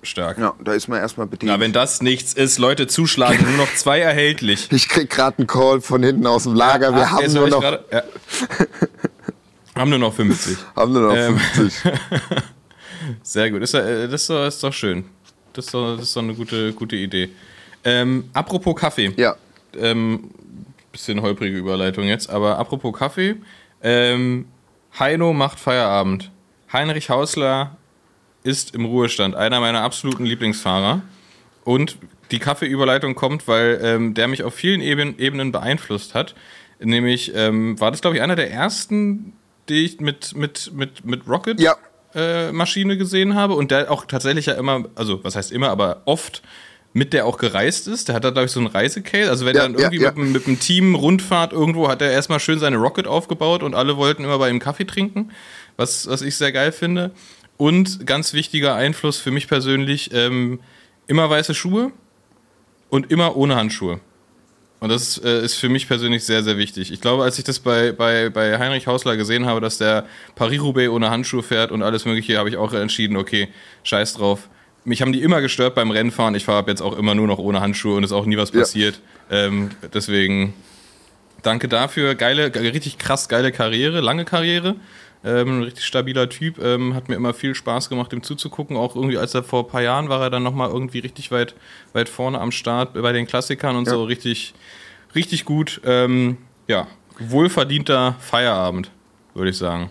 A: Stark.
B: Ja, da ist man erstmal bedient.
A: Na, wenn das nichts ist, Leute zuschlagen, nur noch zwei erhältlich.
B: ich krieg gerade einen Call von hinten aus dem Lager, wir
A: Ah,
B: haben nur, noch,
A: grade- ja. haben nur noch 50.
B: haben nur noch
A: Ähm.
B: 50.
A: Sehr gut, äh, das ist doch, ist doch schön. Das ist doch, das ist doch eine gute, gute Idee. Ähm, apropos Kaffee.
B: Ja,
A: Ähm, bisschen holprige Überleitung jetzt, aber apropos Kaffee. Ähm, Heino macht Feierabend. Heinrich Hausler ist im Ruhestand, einer meiner absoluten Lieblingsfahrer. Und die Kaffeeüberleitung kommt, weil ähm, der mich auf vielen Eben Ebenen beeinflusst hat. Nämlich ähm, war das, glaube ich, einer der ersten, die ich mit, mit, mit, mit Rocket
B: Ja.
A: äh, Maschine gesehen habe und der auch tatsächlich ja immer, also was heißt immer, aber oft mit der auch gereist ist. Der hat da, glaube ich, so einen Reisecase. Also wenn
B: Ja,
A: er dann irgendwie
B: ja, ja.
A: Mit, mit einem Team Rundfahrt irgendwo hat er erstmal schön seine Rocket aufgebaut und alle wollten immer bei ihm Kaffee trinken, was, was ich sehr geil finde. Und ganz wichtiger Einfluss für mich persönlich, ähm, immer weiße Schuhe und immer ohne Handschuhe. Und das äh, ist für mich persönlich sehr, sehr wichtig. Ich glaube, als ich das bei, bei, bei Heinrich Hausler gesehen habe, dass der Paris-Roubaix ohne Handschuhe fährt und alles Mögliche, habe ich auch entschieden, okay, scheiß drauf. Mich haben die immer gestört beim Rennfahren. Ich fahre ab jetzt auch immer nur noch ohne Handschuhe und ist auch nie was
B: Ja.
A: passiert. Ähm, deswegen danke dafür. Geile, ge- richtig krass geile Karriere, lange Karriere. Ähm, ein richtig stabiler Typ. Ähm, hat mir immer viel Spaß gemacht, ihm zuzugucken. Auch irgendwie, als er vor ein paar Jahren war, er dann nochmal irgendwie richtig weit, weit vorne am Start bei den Klassikern und
B: Ja.
A: so. Richtig, richtig gut. Ähm, ja, wohlverdienter Feierabend, würde ich sagen.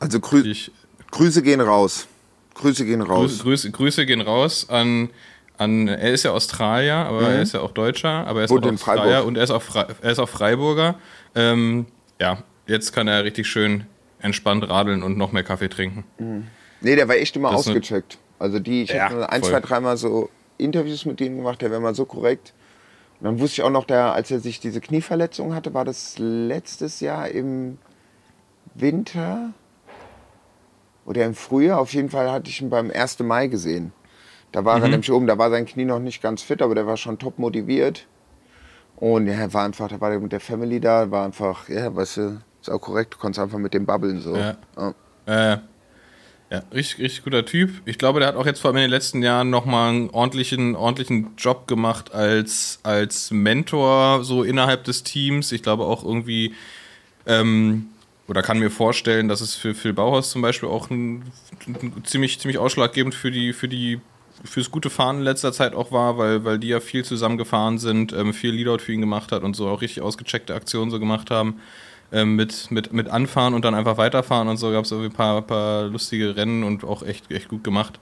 B: also grü
A: Ich,
B: Grüße gehen raus. Grüße gehen raus.
A: Grüße, Grüße gehen raus an, an. Er ist ja Australier, aber er ist ja auch Deutscher, aber er ist
B: Wohnt
A: auch Australier
B: Freiburg.
A: und er ist auch, Fre er ist auch Freiburger. Ähm, ja, jetzt kann er richtig schön entspannt radeln und noch mehr Kaffee trinken.
B: Nee, der war echt immer
A: Das
B: ausgecheckt. Also die, ich
A: Ja,
B: habe ein,
A: voll.
B: zwei, dreimal so Interviews mit ihm gemacht, der war immer so korrekt. Und dann wusste ich auch noch, der, als er sich diese Knieverletzung hatte, war das letztes Jahr im Winter oder im Frühjahr. Auf jeden Fall hatte ich ihn beim 1. Mai gesehen. Da war er nämlich oben, da war sein Knie noch nicht ganz fit, aber der war schon top motiviert. Und ja, er war einfach, da war der mit der Family da, war einfach, ja, weißt du, ist auch korrekt, du konntest einfach mit dem babbeln so.
A: Ja.
B: Ja.
A: Äh, ja, richtig, richtig guter Typ. Ich glaube, der hat auch jetzt vor allem in den letzten Jahren nochmal einen ordentlichen, ordentlichen Job gemacht als, als Mentor so innerhalb des Teams. Ich glaube auch irgendwie, ähm, oder kann mir vorstellen, dass es für Phil Bauhaus zum Beispiel auch ein, ein ziemlich, ziemlich ausschlaggebend für die, für die fürs gute Fahren in letzter Zeit auch war, weil, weil die ja viel zusammen gefahren sind, ähm, viel Leadout für ihn gemacht hat und so auch richtig ausgecheckte Aktionen so gemacht haben mit, mit, mit Anfahren und dann einfach weiterfahren und so gab es irgendwie ein paar, paar lustige Rennen und auch echt, echt gut gemacht.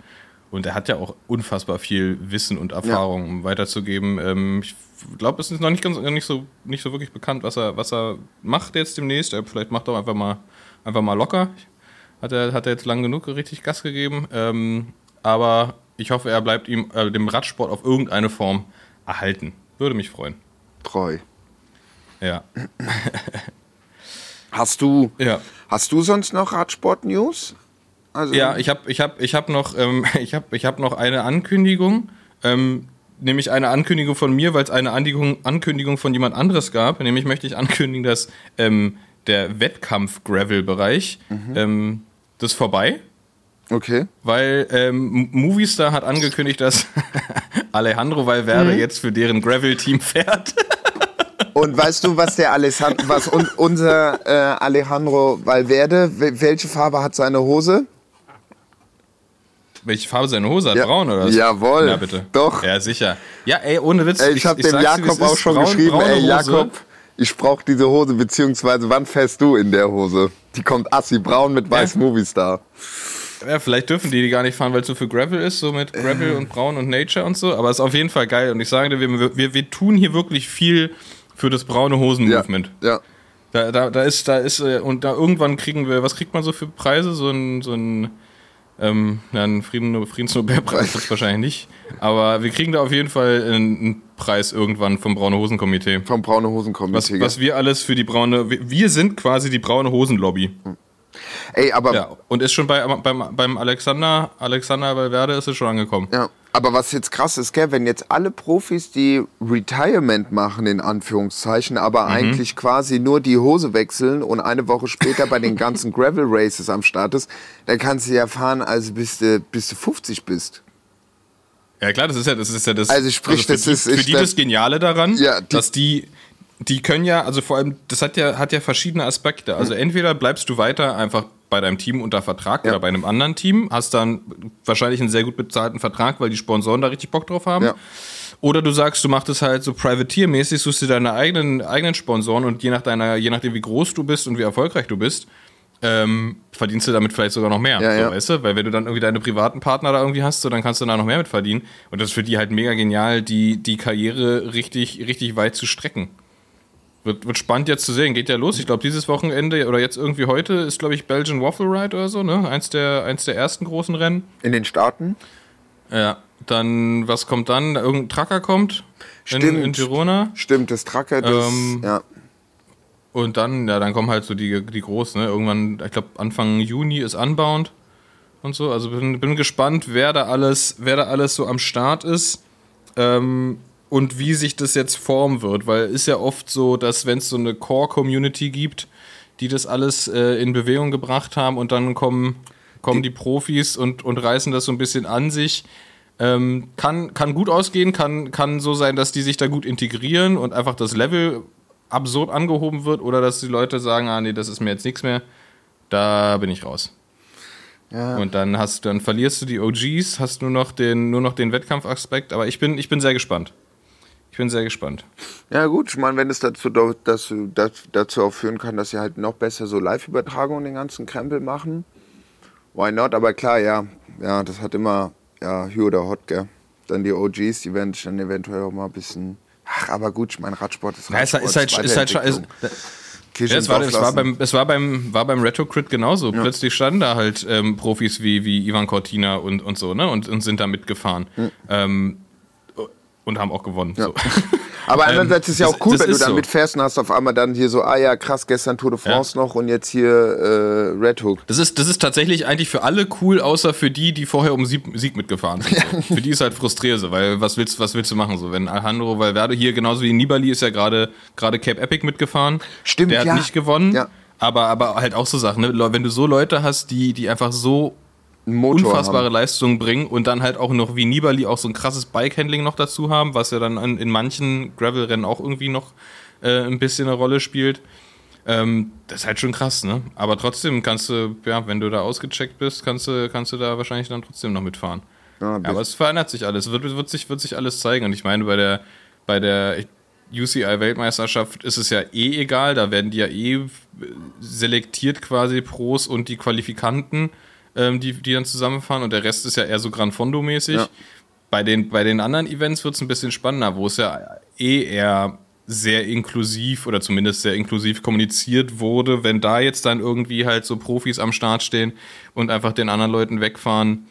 A: Und er hat ja auch unfassbar viel Wissen und Erfahrung, um weiterzugeben. Ähm, ich glaube, es ist noch nicht ganz nicht so, nicht so wirklich bekannt, was er, was er macht jetzt demnächst. Er vielleicht macht er auch einfach mal, einfach mal locker. Hat er, hat er jetzt lang genug richtig Gas gegeben. Ähm, aber ich hoffe, er bleibt ihm äh, dem Radsport auf irgendeine Form erhalten. Würde mich freuen.
B: Treu.
A: Ja.
B: Hast du,
A: Ja.
B: hast du sonst noch Radsport-News? Also,
A: Ja, ich habe ich hab, ich hab noch, ähm, ich hab, ich hab noch eine Ankündigung, ähm, nämlich eine Ankündigung von mir, weil es eine Ankündigung, Ankündigung von jemand anderes gab. Nämlich möchte ich ankündigen, dass ähm, der Wettkampf-Gravel-Bereich, ähm, das ist vorbei,
B: Okay.
A: weil ähm, Movistar hat angekündigt, dass Alejandro Valverde jetzt für deren Gravel-Team fährt.
B: Und weißt du, was der Alessand was un unser äh, Alejandro Valverde, wel- welche Farbe hat seine Hose?
A: Welche Farbe seine Hose hat?
B: Ja.
A: Braun oder was?
B: Jawohl.
A: Na bitte.
B: Doch.
A: Ja, sicher. Ja, ey, ohne Witz.
B: Ey, ich habe dem
A: dir,
B: Jakob auch schon
A: Braun-
B: geschrieben, ey. Jakob, ich brauche diese Hose, beziehungsweise wann fährst du in der Hose? Die kommt assi braun mit weiß
A: Ja.
B: Movistar.
A: Ja, vielleicht dürfen die die gar nicht fahren, weil es so für Gravel ist, so mit Gravel und Braun und Nature und so. Aber es ist auf jeden Fall geil. Und ich sage dir, wir, wir, wir tun hier wirklich viel für das braune
B: Ja.
A: Hosen-Movement.
B: ja.
A: Da, da, da ist, da ist, äh, und da irgendwann kriegen wir, was kriegt man so für Preise? So ein, so ein, ähm, ja, ein Frieden, Friedensnobelpreis gibt's wahrscheinlich nicht. Aber wir kriegen da auf jeden Fall einen, einen Preis irgendwann vom Braune Hosen-Komitee.
B: Vom braune
A: Was,
B: Hosenkomitee.
A: was wir alles für die braune, wir- wir sind quasi die braune Hosen-Lobby.
B: Ey, aber
A: Ja, und ist schon bei, beim, beim Alexander, Alexander Valverde ist es schon angekommen.
B: Ja. Aber was jetzt krass ist, gell, wenn jetzt alle Profis, die Retirement machen, in Anführungszeichen, aber
A: Mhm.
B: eigentlich quasi nur die Hose wechseln und eine Woche später bei den ganzen Gravel Races am Start ist, dann kannst du ja fahren, also bis du, bis du 50 bist.
A: Ja klar, das ist ja das ist ja das.
B: Also sprich,
A: für
B: das
A: die,
B: ist-
A: für die das Geniale daran,
B: Ja, die-
A: dass die die können ja, also vor allem, das hat ja hat ja verschiedene Aspekte. Also entweder bleibst du weiter einfach bei deinem Team unter Vertrag
B: Ja.
A: oder bei einem anderen Team, hast dann wahrscheinlich einen sehr gut bezahlten Vertrag, weil die Sponsoren da richtig Bock drauf haben.
B: Ja.
A: Oder du sagst, du machst es halt so Privateer-mäßig, suchst dir deine eigenen, eigenen Sponsoren und je nach deiner, je nachdem wie groß du bist und wie erfolgreich du bist, ähm, verdienst du damit vielleicht sogar noch mehr.
B: Ja,
A: so,
B: ja.
A: Weißt du? Weil wenn du dann irgendwie deine privaten Partner da irgendwie hast, so, dann kannst du da noch mehr mit verdienen. Und das ist für die halt mega genial, die, die Karriere richtig, richtig weit zu strecken. Wird, wird spannend jetzt zu sehen. Geht ja los. Ich glaube, dieses Wochenende oder jetzt irgendwie heute ist, glaube ich, Belgian Waffle Ride oder so, ne? Eins der, eins der ersten großen Rennen.
B: In den Staaten?
A: Ja. Dann, was kommt dann? Irgendein Tracker kommt in,
B: Stimmt.
A: in Girona.
B: Stimmt, das Tracker, das,
A: Ähm,
B: ja.
A: Und dann, ja, dann kommen halt so die, die großen, ne? Irgendwann, ich glaube, Anfang Juni ist Unbound und so. Also bin, bin gespannt, wer da alles, wer da alles so am Start ist. Ähm, und wie sich das jetzt formen wird, weil ist ja oft so, dass wenn es so eine Core-Community gibt, die das alles äh, in Bewegung gebracht haben und dann kommen, kommen die Profis und, und reißen das so ein bisschen an sich. Ähm, kann, kann gut ausgehen, kann, kann so sein, dass die sich da gut integrieren und einfach das Level absurd angehoben wird oder dass die Leute sagen, ah nee, das ist mir jetzt nichts mehr, da bin ich raus.
B: ja.
A: Und dann hast dann verlierst du die OGs, hast nur noch den, nur noch den Wettkampfaspekt, aber ich bin, ich bin sehr gespannt. Ich bin sehr gespannt.
B: Ja gut, ich meine, wenn es dazu, dazu, dazu auch führen kann, dass sie halt noch besser so Live-Übertragungen den ganzen Krempel machen, why not? Aber klar, ja, ja, das hat immer, ja, Hugh oder Hot, gell? Dann die OGs, die werden sich dann eventuell auch mal ein bisschen, ach, aber gut, ich meine, Radsport ist
A: Ja, es
B: Radsport.
A: ist halt, ist halt, ist,
B: Weiterentwicklung. Kirche
A: ja, es, war, es, war beim, es war beim, war beim Retrocrit genauso. Plötzlich standen da halt ähm, Profis wie, wie Ivan Cortina und, und so, ne? Und, und sind da mitgefahren. Ähm, und haben auch gewonnen. So.
B: Aber andererseits ist ja
A: das-
B: auch cool,
A: das
B: wenn du dann
A: so.
B: mitfährst und hast auf einmal dann hier so, ah ja, krass, gestern Tour de France noch und jetzt hier äh, Red Hook.
A: Das ist, das ist tatsächlich eigentlich für alle cool, außer für die, die vorher um Sieg, Sieg mitgefahren sind. So. Für die ist halt frustrierend, weil was willst, was willst du machen? So, wenn Alejandro Valverde hier genauso wie Nibali ist ja gerade gerade Cape Epic mitgefahren.
B: Stimmt,
A: Der hat
B: ja.
A: nicht gewonnen.
B: Ja.
A: Aber, aber halt auch so Sachen, ne? Wenn du so Leute hast, die, die einfach so unfassbare
B: haben.
A: Leistungen bringen und dann halt auch noch wie Nibali auch so ein krasses Bikehandling noch dazu haben, was ja dann an, in manchen Gravel-Rennen auch irgendwie noch äh, ein bisschen eine Rolle spielt. Ähm, das ist halt schon krass, ne? Aber trotzdem kannst du, ja, wenn du da ausgecheckt bist, kannst du, kannst du da wahrscheinlich dann trotzdem noch mitfahren.
B: Ja,
A: Ja, aber es verändert sich alles, wird, wird, sich, wird sich alles zeigen. Und ich meine, bei der, bei der UCI-Weltmeisterschaft ist es ja eh egal, da werden die ja eh selektiert quasi Pros und die Qualifikanten, ähm, die, die dann zusammenfahren und der Rest ist ja eher so Gran Fondo-mäßig.
B: Ja.
A: Bei, den, bei den anderen Events wird es ein bisschen spannender, wo es ja eh eher sehr inklusiv oder zumindest sehr inklusiv kommuniziert wurde, wenn da jetzt dann irgendwie halt so Profis am Start stehen und einfach den anderen Leuten wegfahren,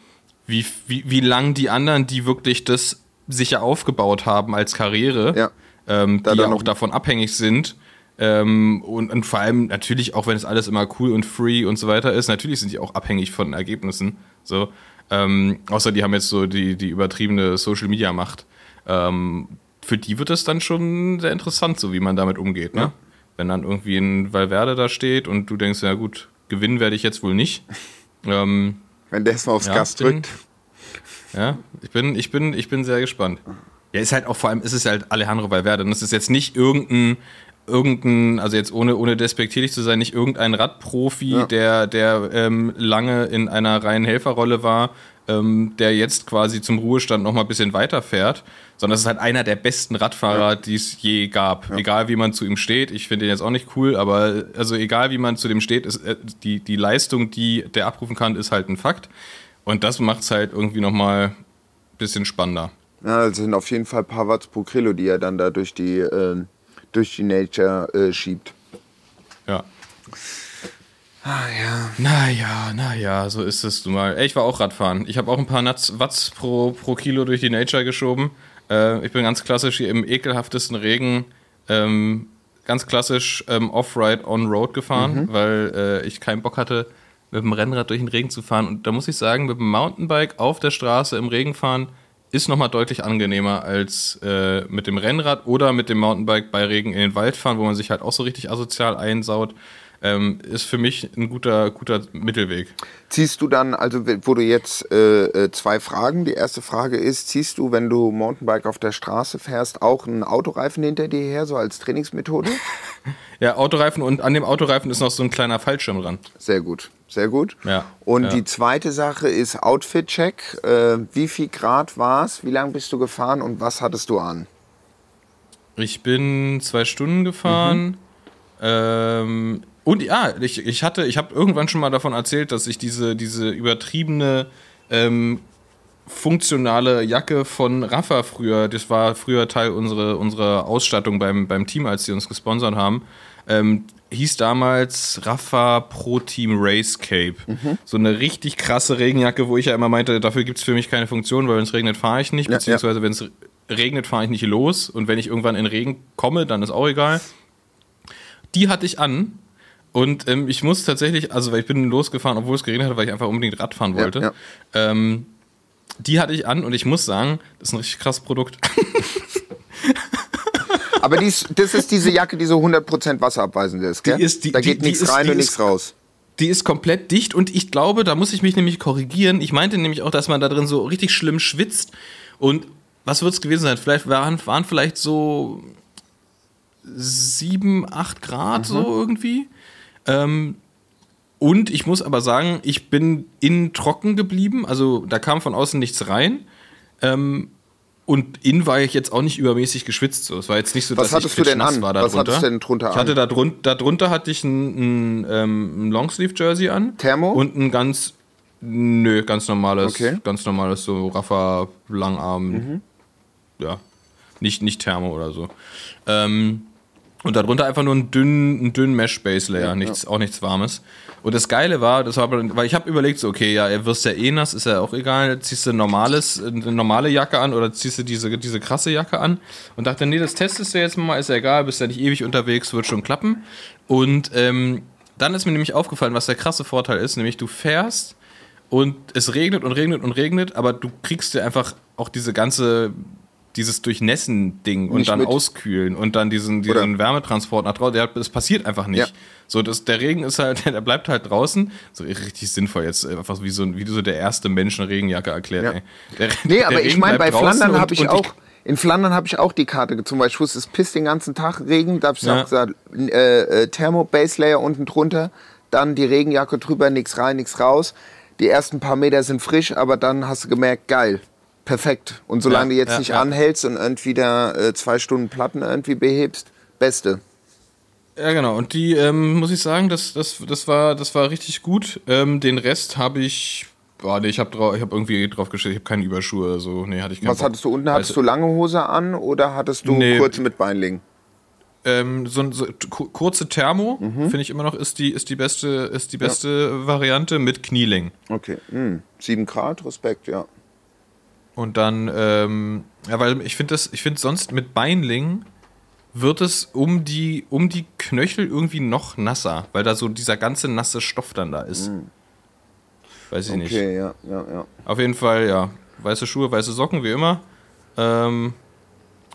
A: wie, wie, wie lang die anderen, die wirklich das sicher aufgebaut haben als Karriere,
B: Ja.
A: ähm,
B: Da
A: die
B: dann
A: ja
B: noch-
A: auch davon abhängig sind, ähm, und, und vor allem natürlich, auch wenn es alles immer cool und free und so weiter ist, natürlich sind die auch abhängig von Ergebnissen. So. Ähm, außer die haben jetzt so die, die übertriebene Social Media Macht. Ähm, für die wird es dann schon sehr interessant, so wie man damit umgeht. Ne? Wenn dann irgendwie ein Valverde da steht und du denkst, ja gut, gewinnen werde ich jetzt wohl nicht. Ähm,
B: Wenn der es mal aufs
A: Ja,
B: Gas
A: bin-
B: drückt.
A: ja, ich bin, ich bin, ich bin sehr gespannt. Ja, ist halt auch vor allem, ist es halt Alejandro Valverde. Und es ist jetzt nicht irgendein, irgendein, also jetzt ohne, ohne despektierlich zu sein, nicht irgendein Radprofi,
B: Ja.
A: der, der ähm, lange in einer reinen Helferrolle war, ähm, der jetzt quasi zum Ruhestand noch mal ein bisschen weiterfährt, sondern es ist halt einer der besten Radfahrer, die es je gab. Egal wie man zu ihm steht, ich finde ihn jetzt auch nicht cool, aber also egal wie man zu dem steht, ist, äh, die, die Leistung, die der abrufen kann, ist halt ein Fakt. Und das macht es halt irgendwie noch mal ein bisschen spannender.
B: Ja, das sind auf jeden Fall ein paar Watts pro Kilo, die er dann da durch die, ähm, durch die Nature äh, schiebt.
A: Ja.
B: Ah ja.
A: Naja, naja, so ist es nun mal. Ey, ich war auch Radfahren. Ich habe auch ein paar Nuts, Watts pro, pro Kilo durch die Nature geschoben. Äh, ich bin ganz klassisch hier im ekelhaftesten Regen, ähm, ganz klassisch ähm, Off-Ride on-Road gefahren, weil äh, ich keinen Bock hatte, mit dem Rennrad durch den Regen zu fahren. Und da muss ich sagen, mit dem Mountainbike auf der Straße im Regen fahren, ist nochmal deutlich angenehmer als äh, mit dem Rennrad oder mit dem Mountainbike bei Regen in den Wald fahren, wo man sich halt auch so richtig asozial einsaut. Ähm, ist für mich ein guter, guter Mittelweg.
B: Ziehst du dann, also wo du jetzt äh, äh, zwei Fragen. Die erste Frage ist, ziehst du, wenn du Mountainbike auf der Straße fährst, auch einen Autoreifen hinter dir her, so als Trainingsmethode?
A: Ja, Autoreifen und an dem Autoreifen ist noch so ein kleiner Fallschirm dran.
B: Sehr gut, sehr gut.
A: Ja,
B: Und
A: ja.
B: die zweite Sache ist Outfit-Check. Äh, wie viel Grad war es? Wie lange bist du gefahren und was hattest du an?
A: Ich bin zwei Stunden gefahren. Ähm, und ja, ich, ich hatte, ich habe irgendwann schon mal davon erzählt, dass ich diese, diese übertriebene ähm, funktionale Jacke von Rafa früher, das war früher Teil unserer, unserer Ausstattung beim, beim Team, als sie uns gesponsert haben, ähm, hieß damals Rafa Pro Team Race Cape. So eine richtig krasse Regenjacke, wo ich ja immer meinte, dafür gibt es für mich keine Funktion, weil wenn es regnet, fahre ich nicht,
B: Ja,
A: beziehungsweise wenn es regnet, fahre ich nicht los und wenn ich irgendwann in Regen komme, dann ist auch egal. Die hatte ich an und ähm, ich muss tatsächlich, also weil ich bin losgefahren, obwohl es geregnet hat, weil ich einfach unbedingt Radfahren
B: Ja,
A: wollte.
B: ja.
A: Ähm, die hatte ich an und ich muss sagen, das ist ein richtig krasses Produkt.
B: Aber dies, das ist diese Jacke, die so 100% wasserabweisend ist, gell?
A: Die ist- die-
B: da geht
A: die-
B: nichts
A: ist-
B: rein und nichts raus.
A: Die ist komplett dicht und ich glaube, da muss ich mich nämlich korrigieren. Ich meinte nämlich auch, dass man da drin so richtig schlimm schwitzt. Und was wird es gewesen sein? Vielleicht waren, waren vielleicht so sieben, acht Grad so irgendwie. Ähm, und ich muss aber sagen, ich bin innen trocken geblieben. Also da kam von außen nichts rein. Ähm, und innen war ich jetzt auch nicht übermäßig geschwitzt. So. Es war jetzt nicht so,
B: Was
A: dass ich
B: du denn an?
A: war
B: Was
A: darunter.
B: hattest du denn drunter
A: ich hatte
B: an?
A: da drunter, darunter hatte ich ein, ein, ähm, ein Longsleeve-Jersey an.
B: Thermo?
A: Und ein ganz, nö, ganz normales,
B: Okay. Mhm.
A: ganz normales so Raffa Langarm. Ja, nicht, nicht Thermo oder so. Ähm, und darunter einfach nur einen dünnen, einen dünnen Mesh-Base-Layer, nichts, auch nichts Warmes. Und das Geile war, das war, weil ich habe überlegt, so, okay, ja, er wirst ja eh nass, ist ja auch egal, ziehst du normales, eine normale Jacke an oder ziehst du diese, diese krasse Jacke an und dachte, nee, das testest du jetzt mal, ist ja egal, bist ja nicht ewig unterwegs, wird schon klappen. Und ähm, dann ist mir nämlich aufgefallen, was der krasse Vorteil ist, nämlich du fährst und es regnet und regnet und regnet, aber du kriegst dir einfach auch diese ganze, dieses Durchnässen-Ding und dann
B: mit.
A: auskühlen und dann diesen, diesen
B: Oder-
A: Wärmetransport nach draußen. Das passiert einfach nicht.
B: Ja.
A: So, das, der Regen ist halt, der bleibt halt draußen. So richtig sinnvoll jetzt, einfach wie so, wie so der erste Mensch eine Regenjacke erklärt.
B: Ja.
A: Ey. Der,
B: Nee,
A: der
B: aber ich
A: Regen
B: meine, bei Flandern habe ich auch, in Flandern habe ich auch die Karte gezogen, weil ich wusste, es pisst den ganzen Tag Regen. Da habe ich
A: Ja.
B: auch gesagt, äh, äh, Thermo Base Layer unten drunter, dann die Regenjacke drüber, nichts rein, nichts raus. Die ersten paar Meter sind frisch, aber dann hast du gemerkt, geil, perfekt. Und solange
A: Ja,
B: du jetzt
A: ja,
B: nicht
A: ja.
B: anhältst und irgendwie da äh, zwei Stunden Platten irgendwie behebst, beste.
A: Ja, genau. Und die, ähm, muss ich sagen, das, das, das, war, das war richtig gut. Ähm, den Rest habe ich. Boah, nee, ich habe hab irgendwie drauf gestellt, ich habe keine Überschuhe oder so. Nee, hatte ich
B: Was
A: Bock.
B: hattest du unten? Hattest
A: Weißt
B: du lange Hose an oder hattest du
A: Nee.
B: kurze mit Beinlingen?
A: Ähm, so, so ku- kurze Thermo,
B: Mhm.
A: finde ich immer noch, ist die, ist die beste, ist die beste Variante mit Knieling.
B: Okay, hm. sieben Grad, Respekt, ja.
A: Und dann, ähm, ja, weil ich finde das, ich finde sonst mit Beinling wird es um die, um die Knöchel irgendwie noch nasser, weil da so dieser ganze nasse Stoff dann da ist. Weiß ich nicht.
B: Mhm. Okay, ja, ja, ja.
A: Auf jeden Fall, ja. Weiße Schuhe, weiße Socken, wie immer. Ähm,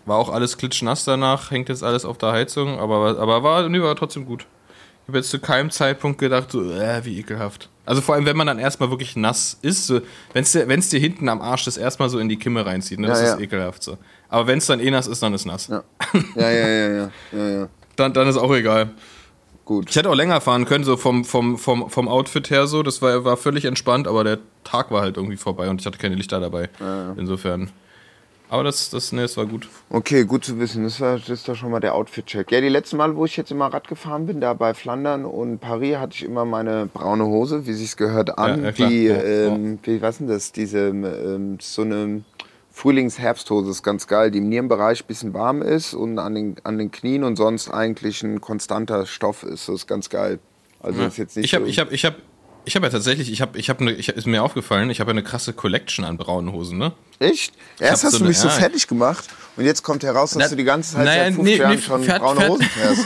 A: war auch alles klitschnass danach, hängt jetzt alles auf der Heizung, aber, aber war, nee, war trotzdem gut. Ich habe jetzt zu keinem Zeitpunkt gedacht, so, äh, wie ekelhaft. Also vor allem, wenn man dann erstmal wirklich nass ist, so, wenn es dir, wenn's dir hinten am Arsch das erstmal so in die Kimme reinzieht, ne, das
B: Ja,
A: ist
B: ja.
A: ekelhaft so. Aber wenn es dann eh nass ist, dann ist nass.
B: Ja, ja, ja, ja, ja, ja, ja.
A: Dann, dann ist auch egal.
B: Gut.
A: Ich hätte auch länger fahren können, so vom, vom, vom, vom Outfit her so. Das war, war völlig entspannt, aber der Tag war halt irgendwie vorbei und ich hatte keine Lichter dabei. Insofern. Aber das, das, nee, das war gut.
B: Okay, gut zu wissen. Das, war, das ist doch schon mal der Outfit-Check. Ja, die letzten Mal, wo ich jetzt immer Rad gefahren bin, da bei Flandern und Paris, hatte ich immer meine braune Hose, wie sich's gehört, an.
A: Ja, ja,
B: die,
A: Ja,
B: ähm, wie, was denn das? Diese, ähm, so eine Frühlings-Herbsthose ist ganz geil, die im Nierenbereich ein bisschen warm ist und an den, an den Knien und sonst eigentlich ein konstanter Stoff ist. Das ist ganz geil. Also ist jetzt nicht
A: Ich habe
B: so
A: ich hab, ich hab, ich hab ja tatsächlich, ich habe, ich hab ne, ich, ist mir aufgefallen, ich habe ja eine krasse Collection an braunen Hosen, ne?
B: Echt? Erst hast
A: so
B: du
A: eine-
B: mich so
A: ja.
B: fertig gemacht und jetzt kommt heraus, dass
A: Na-
B: du die ganze Zeit
A: naja,
B: seit 50
A: nee,
B: Jahren
A: nee,
B: schon
A: fährt-
B: braune
A: fährt-
B: Hosen fährst.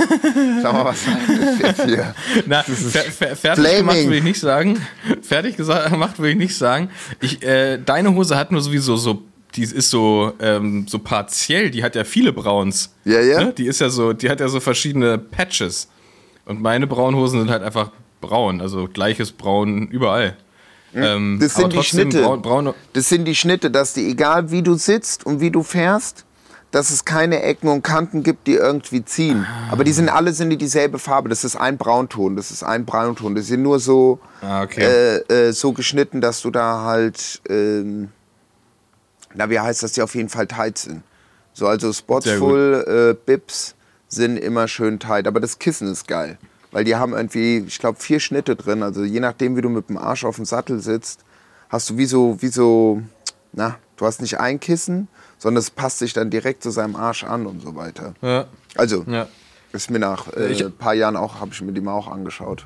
B: Sag mal, was hier?
A: Na, fer fer fertig
B: Flaming.
A: gemacht will ich nicht sagen. Fertig gemacht will ich nicht sagen. Ich, äh, deine Hose hat nur sowieso so die ist so, ähm, so partiell, die hat ja viele Brauns.
B: Ja, ja.
A: Ne? Die ist ja so, die hat ja so verschiedene Patches. Und meine Braunhosen sind halt einfach braun, also gleiches Braun überall. Ähm,
B: Das sind die Schnitte.
A: Braun, braun,
B: Das sind die Schnitte, dass die, egal wie du sitzt und wie du fährst, dass es keine Ecken und Kanten gibt, die irgendwie ziehen. Aber die sind alle sind die dieselbe Farbe. Das ist ein Braunton, das ist ein Braunton. Das sind nur so,
A: Ah, okay.
B: äh, äh, so geschnitten, dass du da halt, ähm, na wie heißt das, die auf jeden Fall tight sind. So also Spots
A: Sehr gut.
B: full, äh, Bips sind immer schön tight. Aber das Kissen ist geil. Weil die haben irgendwie, ich glaube, vier Schnitte drin. Also je nachdem, wie du mit dem Arsch auf dem Sattel sitzt, hast du wie so, wie so, na, du hast nicht ein Kissen, sondern es passt sich dann direkt zu seinem Arsch an und so weiter.
A: ja,
B: Also,
A: ja.
B: ist mir nach äh,
A: Ich-
B: ein paar Jahren auch, habe ich mir die mal auch angeschaut.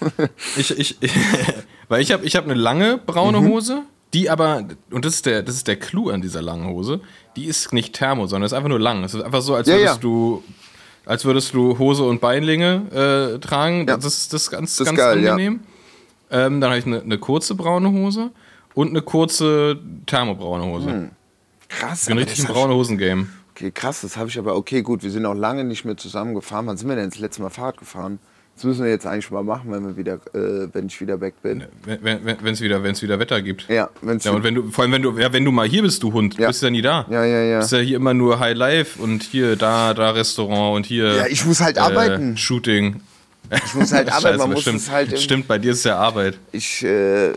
A: Ich, ich, weil ich habe ich hab eine lange braune
B: Mhm.
A: Hose, die aber, und das ist, der, das ist der Clou an dieser langen Hose, die ist nicht Thermo, sondern ist einfach nur lang. Es ist einfach so, als
B: Ja,
A: würdest
B: ja.
A: du als würdest du Hose und Beinlinge äh, tragen.
B: Ja.
A: Das ist das ist ganz,
B: Das ist
A: ganz
B: geil, ja.
A: angenehm. Ähm, dann habe ich eine, eine kurze braune Hose und eine kurze thermobraune Hose.
B: Krass.
A: Ich bin richtig im
B: hab
A: braune Hosen-Game.
B: Okay, krass, das habe ich aber, okay, gut, wir sind auch lange nicht mehr zusammen gefahren. Wann sind wir denn das letzte Mal Fahrrad gefahren? Das müssen wir jetzt eigentlich mal machen, wenn, wir wieder, äh, wenn ich wieder weg bin.
A: Wenn es wenn, wieder, wenn's wieder Wetter gibt.
B: Ja, wenn's
A: Ja, und wenn du, vor allem wenn du, ja, wenn du mal hier bist, du Hund, du
B: Ja.
A: bist ja nie da.
B: Ja, ja, ja.
A: Bist ja hier immer nur High Life und hier, da, da Restaurant und hier.
B: Ja, ich muss halt arbeiten.
A: Shooting.
B: Ich muss halt arbeiten, man muss
A: stimmt,
B: es halt im-
A: stimmt, bei dir ist ja Arbeit.
B: ich, äh,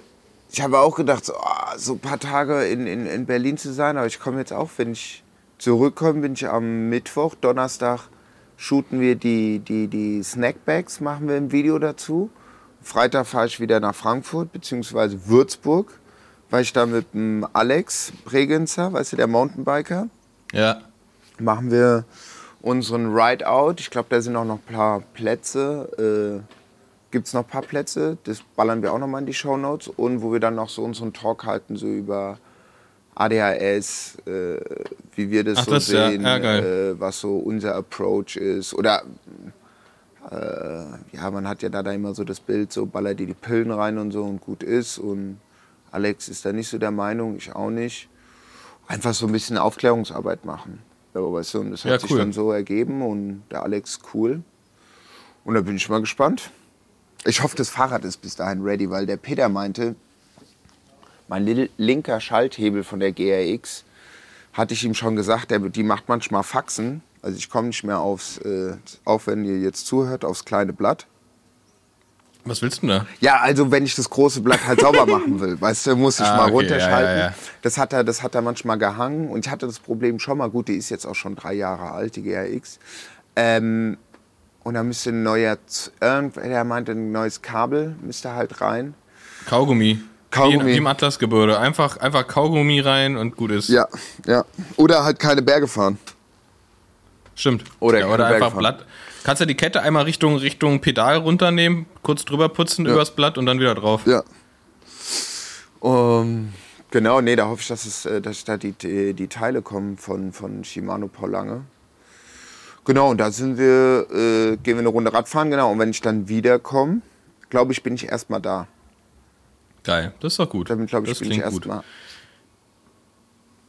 B: ich habe auch gedacht, so, ah, so ein paar Tage in, in, in Berlin zu sein, aber ich komme jetzt auch, wenn ich zurückkomme, bin ich am Mittwoch, Donnerstag shooten wir die, die, die Snackbags, machen wir ein Video dazu. Freitag fahre ich wieder nach Frankfurt bzw. Würzburg, weil ich da mit dem Alex Bregenzer, weißt du, der Mountainbiker,
A: Ja.
B: machen wir unseren Ride-Out. Ich glaube, da sind auch noch ein paar Plätze. Äh, Gibt es noch ein paar Plätze? Das ballern wir auch noch mal in die Shownotes. Und wo wir dann noch so unseren Talk halten, so über ADHS, äh, wie wir das
A: Ach,
B: so
A: das ja-
B: sehen,
A: ja, geil.
B: äh, was so unser Approach ist. Oder äh, ja, man hat ja da, da immer so das Bild, so baller dir die Pillen rein und so und gut ist. Und Alex ist da nicht so der Meinung, ich auch nicht. Einfach so ein bisschen Aufklärungsarbeit machen. Ja, weißt du, und das hat
A: Ja,
B: sich
A: cool.
B: dann so ergeben und der Alex cool. Und da bin ich mal gespannt. Ich hoffe, das Fahrrad ist bis dahin ready, weil der Peter meinte, mein li- linker Schalthebel von der GRX, hatte ich ihm schon gesagt, der, die macht manchmal Faxen. Also ich komme nicht mehr aufs, äh, auch wenn ihr jetzt zuhört, aufs kleine Blatt.
A: Was willst du denn da?
B: Ja, also wenn ich das große Blatt halt sauber machen will, weißt du, muss ich
A: Ah,
B: mal
A: okay,
B: runterschalten.
A: ja, ja, ja.
B: Das, hat er, das hat er manchmal gehangen und ich hatte das Problem schon mal, gut, die ist jetzt auch schon drei Jahre alt, die GRX. Ähm, und da müsste ein neuer, irgendwer der meinte, ein neues Kabel müsste halt rein.
A: Kaugummi.
B: Kaugummi.
A: Wie, wie im Atlasgebirge. Einfach, einfach Kaugummi rein und gut ist.
B: Ja, ja. Oder halt keine Berge fahren.
A: Stimmt.
B: Oder
A: ja, oder einfach
B: fahren.
A: Blatt. Kannst du die Kette einmal Richtung, Richtung Pedal runternehmen, kurz drüber putzen übers Blatt und dann wieder drauf.
B: Ja. Um, genau, nee, da hoffe ich, dass, es, äh, dass da die, die, die Teile kommen von, von Shimano Paul Lange. Genau, und da sind wir, äh, gehen wir eine Runde Radfahren, genau. Und wenn ich dann wiederkomme, glaube ich, bin ich erstmal da.
A: Geil, das ist doch gut.
B: Dann glaube ich,
A: das
B: bin ich
A: klingt gut.
B: erstmal.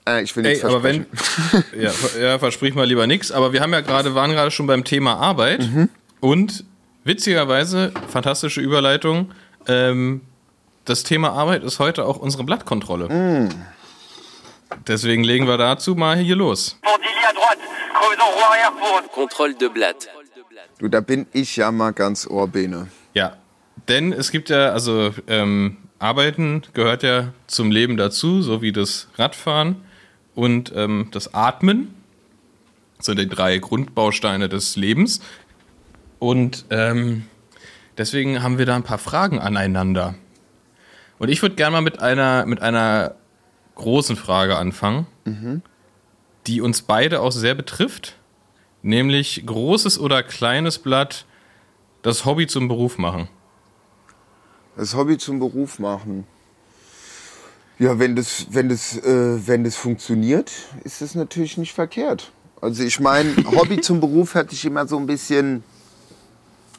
B: Äh, ich will
A: Ey,
B: nichts
A: aber wenn.
B: versprechen.
A: ja, ja, versprich mal lieber nichts. Aber wir haben ja gerade, waren gerade schon beim Thema Arbeit.
B: Mhm.
A: Und witzigerweise, fantastische Überleitung. Ähm, das Thema Arbeit ist heute auch unsere Blattkontrolle.
B: Mhm.
A: Deswegen legen wir dazu mal hier los.
D: Pendili à droite, creusons roue arrière pour
E: Contrôle de blatte.
B: Du, da bin ich ja mal ganz Ohrbene.
A: Ja, denn es gibt ja, also ähm, Arbeiten gehört ja zum Leben dazu, so wie das Radfahren und ähm, das Atmen. Das sind die drei Grundbausteine des Lebens. Und ähm, deswegen haben wir da ein paar Fragen aneinander. Und ich würde gerne mal mit einer, mit einer großen Frage anfangen, die uns beide auch sehr betrifft. Nämlich großes oder kleines Blatt das Hobby zum Beruf machen.
B: Das Hobby zum Beruf machen. Ja, wenn das, wenn das, äh, wenn das funktioniert, ist das natürlich nicht verkehrt. Also ich meine, Hobby zum Beruf hört sich immer so ein bisschen,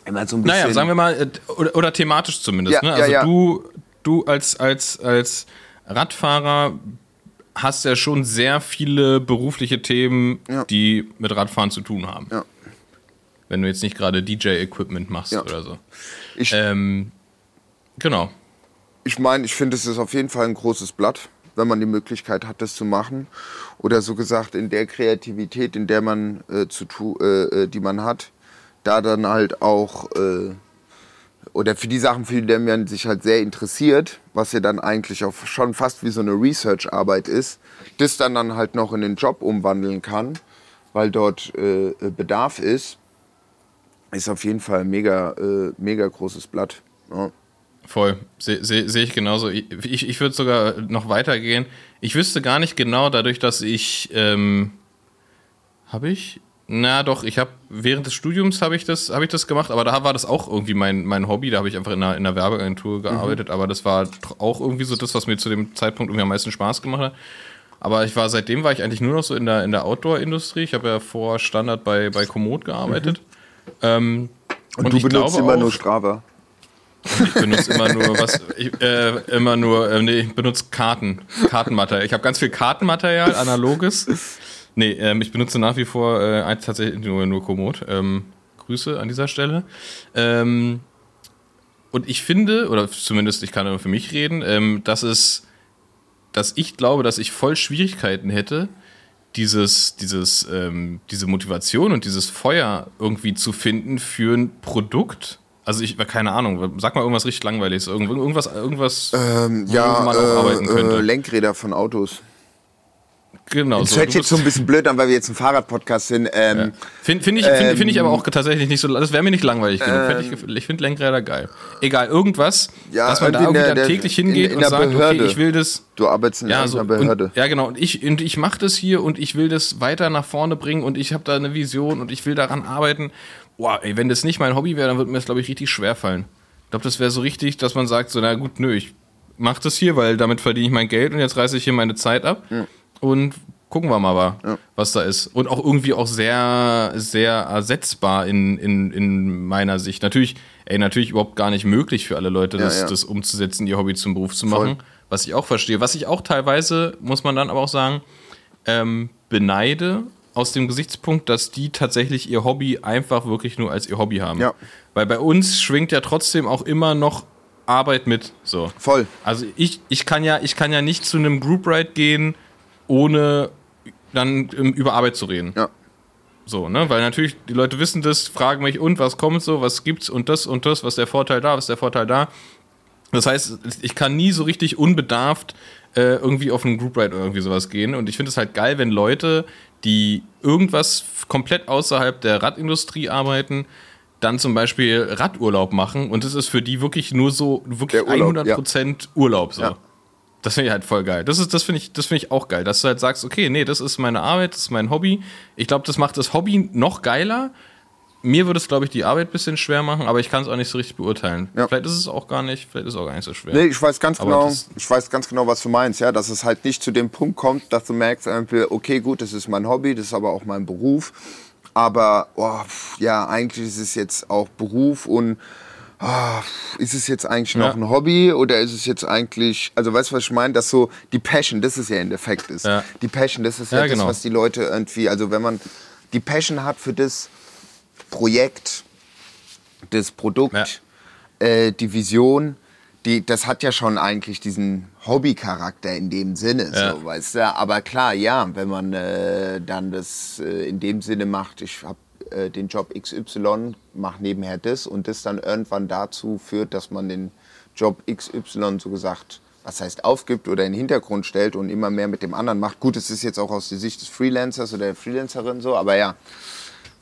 B: immer so ein bisschen.
A: Naja, sagen wir mal, äh, oder, oder thematisch zumindest.
B: Ja,
A: ne?
B: ja,
A: Also
B: ja.
A: du, du als, als, als Radfahrer hast ja schon sehr viele berufliche Themen,
B: Ja.
A: die mit Radfahren zu tun haben.
B: Ja.
A: Wenn du jetzt nicht gerade DJ-Equipment machst
B: Ja.
A: oder so.
B: Ich,
A: Ähm, genau.
B: ich meine, ich finde, es ist auf jeden Fall ein großes Blatt, wenn man die Möglichkeit hat, das zu machen. Oder so gesagt, in der Kreativität, in der man äh, zu tu, äh, äh, die man hat, da dann halt auch äh, oder für die Sachen, für die man sich halt sehr interessiert, was ja dann eigentlich auch schon fast wie so eine Research-Arbeit ist, das dann dann halt noch in den Job umwandeln kann, weil dort äh, Bedarf ist, ist auf jeden Fall ein mega, äh, mega großes Blatt. Ja.
A: Voll. Sehe seh, seh ich genauso. Ich, ich, würde sogar noch weitergehen. Ich wüsste gar nicht genau, dadurch, dass ich. Ähm, habe ich? Na doch, ich habe während des Studiums habe ich das habe ich das gemacht, aber da war das auch irgendwie mein, mein Hobby, da habe ich einfach in einer, in einer Werbeagentur gearbeitet, aber das war auch irgendwie so das, was mir zu dem Zeitpunkt irgendwie am meisten Spaß gemacht hat. Aber ich war seitdem war ich eigentlich nur noch so in der in der Outdoor Industrie. Ich habe ja vor Standard bei bei Komoot gearbeitet. Ähm,
B: Und, du
A: ich
B: benutzt immer
A: auch-
B: nur Strava.
A: Ich benutze immer nur was, ich, äh, immer nur, äh, nee, ich benutze Karten, Kartenmaterial. Ich habe ganz viel Kartenmaterial, analoges. Nee, ähm, ich benutze nach wie vor äh, tatsächlich nur, nur Komoot. Ähm, Grüße an dieser Stelle. Ähm, und ich finde, oder zumindest ich kann nur für mich reden, ähm, dass es, dass ich glaube, dass ich voll Schwierigkeiten hätte, dieses, dieses, ähm, diese Motivation und dieses Feuer irgendwie zu finden für ein Produkt. Also ich, keine Ahnung, sag mal irgendwas richtig langweiliges, irgend- irgendwas, irgendwas,
B: Ähm,
A: wo
B: ja,
A: man auch arbeiten
B: äh,
A: könnte.
B: äh, Lenkräder von Autos.
A: genau.
B: Das
A: so.
B: hört jetzt so ein bisschen blöd an, weil wir jetzt ein Fahrradpodcast sind. Ähm,
A: Finde find ich, find, find ich
B: Ähm,
A: aber auch tatsächlich nicht so. Das wäre mir nicht langweilig genug. Fänd ich ich finde Lenkräder geil. Egal, irgendwas,
B: Ja,
A: dass man da
B: irgendwie in der-
A: dann täglich
B: in-
A: hingeht
B: in
A: und
B: der
A: sagt,
B: Behörde.
A: okay, ich will das.
B: Du arbeitest in
A: Ja, so,
B: einer Behörde.
A: Und, ja, genau. Und ich, und ich mache das hier und ich will das weiter nach vorne bringen und ich habe da eine Vision und ich will daran arbeiten. Boah, ey, wenn das nicht mein Hobby wäre, dann würde mir das, glaube ich, richtig schwer fallen. Ich glaube, das wäre so richtig, dass man sagt, so, na gut, nö, ich mache das hier, weil damit verdiene ich mein Geld und jetzt reiße ich hier meine Zeit ab und gucken wir mal, wa- was da ist. Und auch irgendwie auch sehr, sehr ersetzbar in, in, in meiner Sicht. Natürlich, ey, natürlich überhaupt gar nicht möglich für alle Leute, das,
B: ja.
A: das umzusetzen, ihr Hobby zum Beruf zu machen. Was ich auch verstehe. Was ich auch teilweise, muss man dann aber auch sagen, ähm, beneide aus dem Gesichtspunkt, dass die tatsächlich ihr Hobby einfach wirklich nur als ihr Hobby haben.
B: Ja.
A: Weil bei uns schwingt ja trotzdem auch immer noch Arbeit mit. So.
B: Voll.
A: Also ich, ich kann ja, ich kann ja nicht zu einem Group Ride gehen, ohne dann über Arbeit zu reden.
B: Ja.
A: So, ne? Weil natürlich, die Leute wissen das, fragen mich, und was kommt so, was gibt's und das und das, was ist der Vorteil da, was ist der Vorteil da. Das heißt, ich kann nie so richtig unbedarft äh, irgendwie auf einen Group Ride oder irgendwie sowas gehen. Und ich finde es halt geil, wenn Leute, die irgendwas komplett außerhalb der Radindustrie arbeiten, dann zum Beispiel Radurlaub machen und es ist für die wirklich nur so, wirklich
B: Urlaub,
A: 100% Urlaub so.
B: Ja.
A: Das finde ich halt voll geil. Das, ist- das finde ich, das finde ich auch geil, dass du halt sagst, okay, nee, das ist meine Arbeit, das ist mein Hobby. Ich glaube, das macht das Hobby noch geiler. Mir würde es, glaube ich, die Arbeit ein bisschen schwer machen, aber ich kann es auch nicht so richtig beurteilen.
B: Ja.
A: Vielleicht ist es auch gar nicht, vielleicht ist es auch gar nicht so schwer.
B: Nee, ich weiß ganz
A: Aber
B: genau, ich weiß ganz genau, was du meinst, ja, dass es halt nicht zu dem Punkt kommt, dass du merkst, okay, gut, das ist mein Hobby, das ist aber auch mein Beruf, aber oh, ja, eigentlich ist es jetzt auch Beruf und ah, ist es jetzt eigentlich noch
A: Ja.
B: ein Hobby oder ist es jetzt eigentlich, also weißt du, was ich meine, dass so die Passion, das ist ja in Effekt ist.
A: Ja.
B: Die Passion, das ist ja,
A: Ja, genau.
B: das, was die Leute irgendwie, also wenn man die Passion hat für das Projekt, das Produkt,
A: Ja.
B: äh, die Vision, die, das hat ja schon eigentlich diesen Hobbycharakter in dem Sinne,
A: Ja.
B: so, weißt du? Aber klar, ja, wenn man äh, dann das äh, in dem Sinne macht, ich habe äh, den Job XY, mache nebenher das und das dann irgendwann dazu führt, dass man den Job XY so gesagt, was heißt aufgibt oder in den Hintergrund stellt und immer mehr mit dem anderen macht. Gut, es ist jetzt auch aus der Sicht des Freelancers oder der Freelancerin so, aber ja,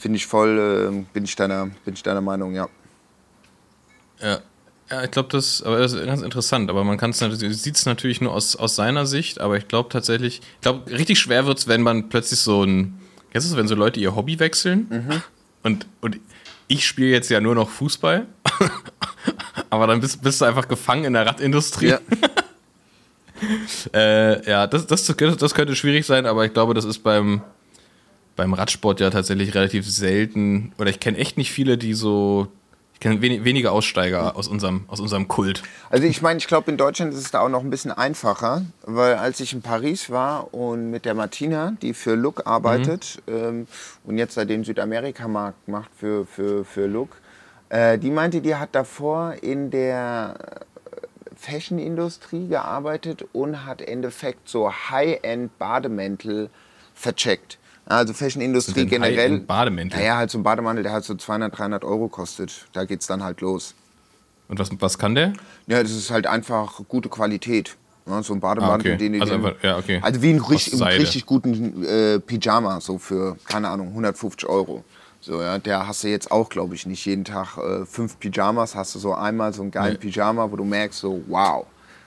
B: finde ich voll, äh, bin ich deiner, bin ich deiner Meinung, ja.
A: Ja. Ja, ich glaube, das, aber das ist ganz interessant, aber man kann es natürlich, sieht es natürlich nur aus, aus seiner Sicht, aber ich glaube tatsächlich, ich glaube, richtig schwer wird es, wenn man plötzlich so ein, kennst du es, wenn so Leute ihr Hobby wechseln und, und ich spiele jetzt ja nur noch Fußball, aber dann bist, bist du einfach gefangen in der Radindustrie.
B: Ja.
A: Äh, ja, das, das, das könnte schwierig sein, aber ich glaube, das ist beim, beim Radsport ja tatsächlich relativ selten. Oder ich kenne echt nicht viele, die so. Ich kenne wenig, wenige Aussteiger aus unserem, aus unserem Kult.
B: Also ich meine, ich glaube, in Deutschland ist es da auch noch ein bisschen einfacher, weil als ich in Paris war und mit der Martina, die für Look arbeitet ähm, und jetzt da den Südamerika-Markt macht für, für, für Look, äh, die meinte, die hat davor in der Fashion-Industrie gearbeitet und hat im Endeffekt so High-End-Bademäntel vercheckt. Also Fashion-Industrie generell.
A: High-End-Bademäntel?
B: Naja, halt so ein Bademantel, der halt so 200, 300 Euro kostet. Da geht's dann halt los.
A: Und was, was kann der?
B: Ja, das ist halt einfach gute Qualität. Ja, so ein Bademantel,
A: Ah, okay.
B: den, den,
A: Also einfach- ja, okay.
B: also wie ein richtig, richtig guten äh, Pyjama, so für, keine Ahnung, 150 Euro. So, ja, der hast du jetzt auch, glaube ich, nicht jeden Tag äh, fünf Pyjamas, hast du so einmal so einen geilen
A: Nee.
B: Pyjama, wo du merkst, so, wow.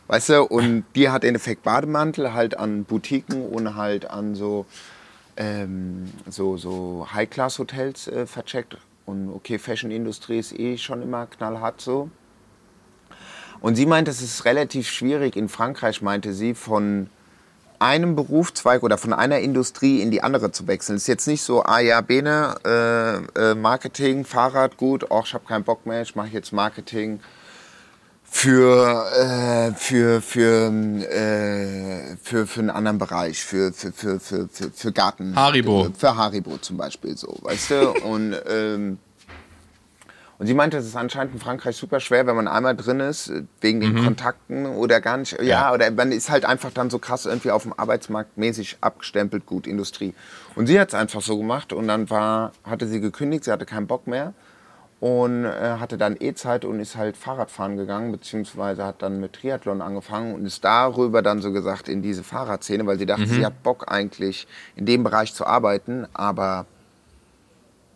B: Weißt du, und die hat im Endeffekt Bademantel halt an Boutiquen und halt an so, ähm, so, so High-Class-Hotels äh, vercheckt. Und okay, Fashion-Industrie ist eh schon immer knallhart so. Und sie meint, es ist relativ schwierig. In Frankreich meinte sie, von einem Berufszweig oder von einer Industrie in die andere zu wechseln. Es ist jetzt nicht so, ah ja, Bene, äh, äh, Marketing, Fahrrad, gut, auch ich habe keinen Bock mehr, ich mache jetzt Marketing für, äh, für, für, äh, für, für einen anderen Bereich, für, für, für, für, für, für Garten.
A: Haribo.
B: Für Haribo zum Beispiel so, weißt du? Und ähm, und sie meinte, es ist anscheinend in Frankreich super schwer, wenn man einmal drin ist, wegen den Kontakten oder gar nicht. Ja,
A: Mhm. Ja.
B: oder man ist halt einfach dann so krass irgendwie auf dem Arbeitsmarkt mäßig abgestempelt, gut, Industrie. Und sie hat es einfach so gemacht und dann war, hatte sie gekündigt, sie hatte keinen Bock mehr und äh, hatte dann E-Zeit und ist halt Fahrradfahren gegangen, beziehungsweise hat dann mit Triathlon angefangen und ist darüber dann so gesagt in diese Fahrradszene, weil sie dachte, sie hat Bock eigentlich in dem Bereich zu arbeiten, aber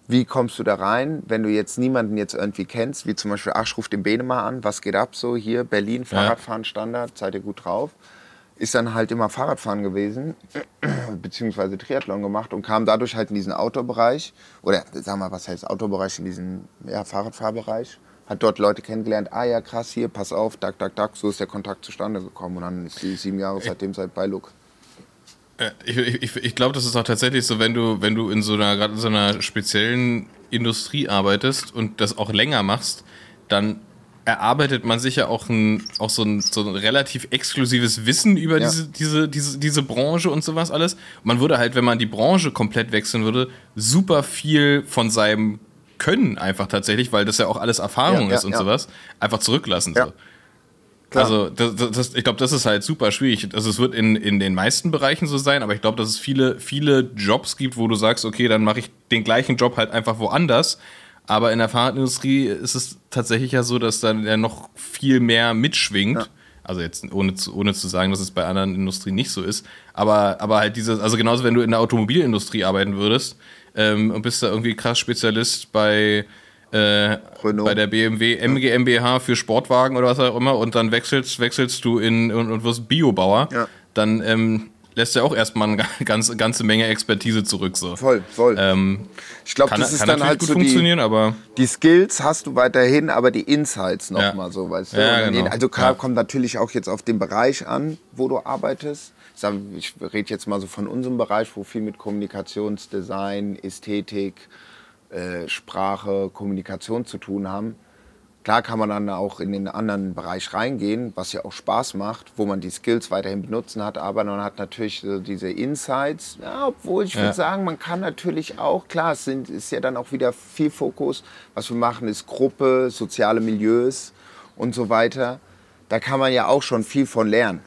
B: wie kommst du da rein, wenn du jetzt niemanden jetzt irgendwie kennst, wie zum Beispiel, ach, ich ruf den Bene mal an, was geht ab so hier, Berlin, Fahrradfahren Standard, seid ihr gut drauf? Ist dann halt immer Fahrradfahren gewesen, beziehungsweise Triathlon gemacht und kam dadurch halt in diesen Outdoor-Bereich, oder sag mal, was heißt Outdoor-Bereich, in diesen ja, Fahrradfahrbereich. Hat dort Leute kennengelernt, ah ja, krass, hier, pass auf, dack, dack, dack, so ist der Kontakt zustande gekommen und dann ist sie sieben Jahre seitdem seit bei Look.
A: Äh, Ich, ich, ich glaube, das ist auch tatsächlich so, wenn du, wenn du in so einer, gerade in so einer speziellen Industrie arbeitest und das auch länger machst, dann erarbeitet man sich ja auch, ein, auch so, ein, so ein relativ exklusives Wissen über
B: Ja.
A: diese, diese, diese, diese Branche und sowas alles. Man würde halt, wenn man die Branche komplett wechseln würde, super viel von seinem Können einfach tatsächlich, weil das ja auch alles Erfahrung
B: Ja, ja,
A: ist und sowas, einfach zurücklassen.
B: Ja.
A: So.
B: Klar.
A: Also das, das, ich glaube, das ist halt super schwierig. Also es wird in, in den meisten Bereichen so sein, aber ich glaube, dass es viele, viele Jobs gibt, wo du sagst, okay, dann mache ich den gleichen Job halt einfach woanders. Aber in der Fahrradindustrie ist es tatsächlich ja so, dass dann ja noch viel mehr mitschwingt. Also jetzt ohne zu, ohne zu sagen, dass es bei anderen Industrien nicht so ist. Aber, aber halt dieses, also genauso wenn du in der Automobilindustrie arbeiten würdest ähm, und bist da irgendwie krass Spezialist bei äh, bei der BMW MGMBH für Sportwagen oder was auch immer und dann wechselst, wechselst du in und, und wirst Biobauer,
B: Ja.
A: dann ähm, lässt er auch erstmal eine ganz, ganze Menge Expertise zurück. So.
B: Voll, voll.
A: Ähm,
B: ich glaube, das ist dann halt
A: gut
B: so die,
A: funktionieren, aber
B: die Skills hast du weiterhin, aber die Insights
A: Ja.
B: nochmal so, weißt du?
A: Ja, genau.
B: Also klar,
A: Ja.
B: kommt natürlich auch jetzt auf den Bereich an, wo du arbeitest. Ich, sag, ich rede jetzt mal so von unserem Bereich, wo viel mit Kommunikationsdesign, Ästhetik, äh, Sprache, Kommunikation zu tun haben. Klar kann man dann auch in den anderen Bereich reingehen, was ja auch Spaß macht, wo man die Skills weiterhin benutzen hat, aber man hat natürlich so diese Insights. Ja, obwohl ich
A: Ja.
B: würde sagen, man kann natürlich auch, klar, es sind, ist ja dann auch wieder viel Fokus. Was wir machen, ist Gruppe, soziale Milieus und so weiter. Da kann man ja auch schon viel von lernen.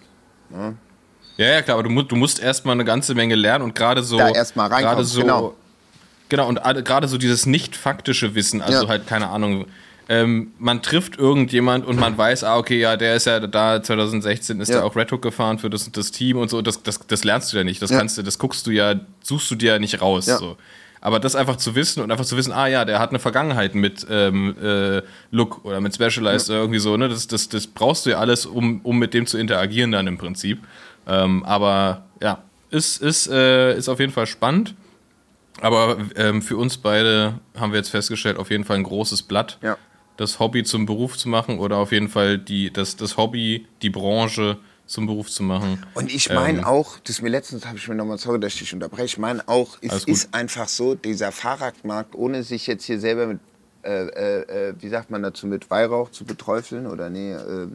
A: ja, ja, klar, aber du, musst du musst erstmal eine ganze Menge lernen und gerade so.
B: Da erst mal reinkommen,
A: so,
B: genau.
A: Genau, und gerade so dieses nicht faktische Wissen, also
B: Ja.
A: halt, keine Ahnung. Ähm, man trifft irgendjemand und man weiß, ah, okay, ja, der ist ja da, 2016 ist
B: Ja.
A: er auch Red Hook gefahren für das, das Team und so. Das, das, das lernst du ja nicht. Das
B: Ja.
A: kannst du, das guckst du ja, suchst du dir ja nicht raus.
B: Ja.
A: So. Aber das einfach zu wissen und einfach zu wissen, ah ja, der hat eine Vergangenheit mit ähm, äh, Look oder mit Specialized oder irgendwie so, ne? Das, das, das brauchst du ja alles, um, um mit dem zu interagieren dann im Prinzip. Ähm, aber ja, ist, ist, äh, ist auf jeden Fall spannend. Aber ähm, für uns beide haben wir jetzt festgestellt, auf jeden Fall ein großes Blatt,
B: Ja.
A: Das Hobby zum Beruf zu machen oder auf jeden Fall die, das, das Hobby, die Branche zum Beruf zu machen.
B: Und ich meine
A: Ähm,
B: auch, das ist mir letztens, habe ich mir nochmal, sorry, dass ich dich unterbreche, ich meine auch, es ist einfach so, dieser Fahrradmarkt, ohne sich jetzt hier selber mit äh, äh, äh, wie sagt man dazu, mit Weihrauch zu beträufeln oder nee, äh,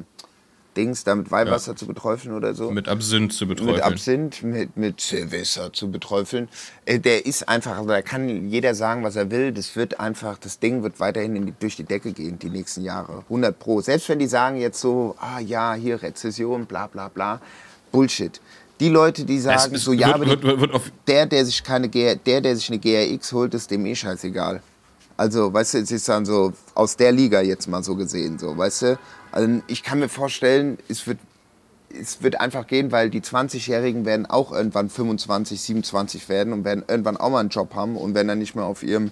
B: Dings, da mit Weihwasser zu beträufeln oder so.
A: Mit Absinth zu beträufeln.
B: Mit Absinth, mit, mit Silvester zu beträufeln. Äh, der ist einfach, also da kann jeder sagen, was er will. Das wird einfach, das Ding wird weiterhin in die, durch die Decke gehen, die nächsten Jahre. 100 Pro. Selbst wenn die sagen jetzt so, ah ja, hier Rezession, bla bla bla. Bullshit. Die Leute, die sagen, so, ja,
A: wird-
B: aber
A: wird- wird- wird
B: der, der sich keine der, der sich eine GRX holt, ist dem eh scheißegal. Also, weißt du, es ist dann so aus der Liga jetzt mal so gesehen, so, weißt du? Also, ich kann mir vorstellen, es wird, es wird einfach gehen, weil die 20-Jährigen werden auch irgendwann 25, 27 werden und werden irgendwann auch mal einen Job haben und werden dann nicht mehr auf ihrem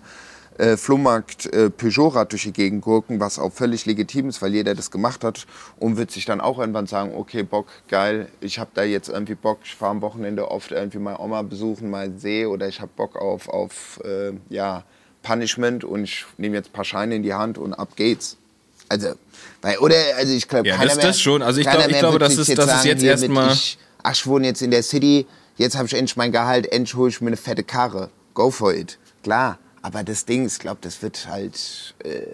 B: äh, Flohmarkt äh, Peugeot-Rad durch die Gegend gurken, was auch völlig legitim ist, weil jeder das gemacht hat und wird sich dann auch irgendwann sagen, okay, Bock, geil, ich habe da jetzt irgendwie Bock, ich fahre am Wochenende oft irgendwie meine Oma besuchen, mal See oder ich habe Bock auf, auf äh, ja, Punishment und ich nehme jetzt ein paar Scheine in die Hand und ab geht's. Also, weil, oder, also ich glaube,
A: Ja,
B: keiner
A: das-
B: mehr,
A: das schon. Also ich glaub- ich glaube, das ist- das ist
B: sagen,
A: jetzt
B: hier
A: erst
B: mit
A: mal-
B: Ich, ach, ich wohne jetzt in der City, jetzt habe ich endlich mein Gehalt, endlich hole ich mir eine fette Karre. Go for it. Klar, aber das Ding, ich glaube, das wird halt, äh,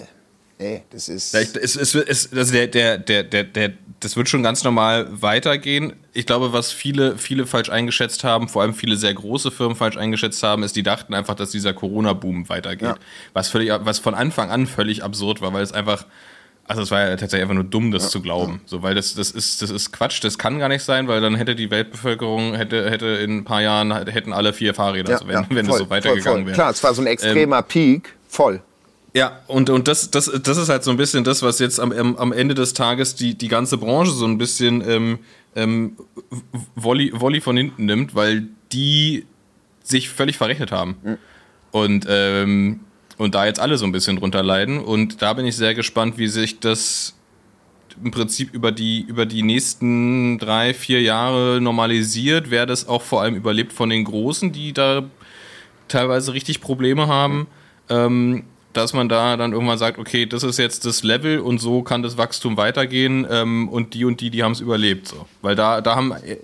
B: nee, das ist...
A: Ja, es, es, es, also der, der, der, der, der, das wird schon ganz normal weitergehen. Ich glaube, was viele, viele falsch eingeschätzt haben, vor allem viele sehr große Firmen falsch eingeschätzt haben, ist, die dachten einfach, dass dieser Corona-Boom weitergeht.
B: Ja.
A: Was, völlig, was von Anfang an völlig absurd war, weil es einfach, also es war ja tatsächlich einfach nur dumm, das zu glauben. So, weil das, das ist, das ist Quatsch, das kann gar nicht sein, weil dann hätte die Weltbevölkerung, hätte, hätte in ein paar Jahren, hätten alle vier Fahrräder, also wenn, wenn
B: voll,
A: das so weitergegangen wäre.
B: Klar, es war so ein extremer Peak, voll.
A: Ja, und, und das, das, das ist halt so ein bisschen das, was jetzt am, am Ende des Tages die, die ganze Branche so ein bisschen ähm, ähm, Volley, Volley von hinten nimmt, weil die sich völlig verrechnet haben. Und, ähm, und da jetzt alle so ein bisschen drunter leiden. Und da bin ich sehr gespannt, wie sich das im Prinzip über die, über die nächsten drei, vier Jahre normalisiert, wer das auch vor allem überlebt von den Großen, die da teilweise richtig Probleme haben, ähm, dass man da dann irgendwann sagt, okay, das ist jetzt das Level und so kann das Wachstum weitergehen ähm, und die und die, die haben es überlebt. So. Weil da, da haben äh,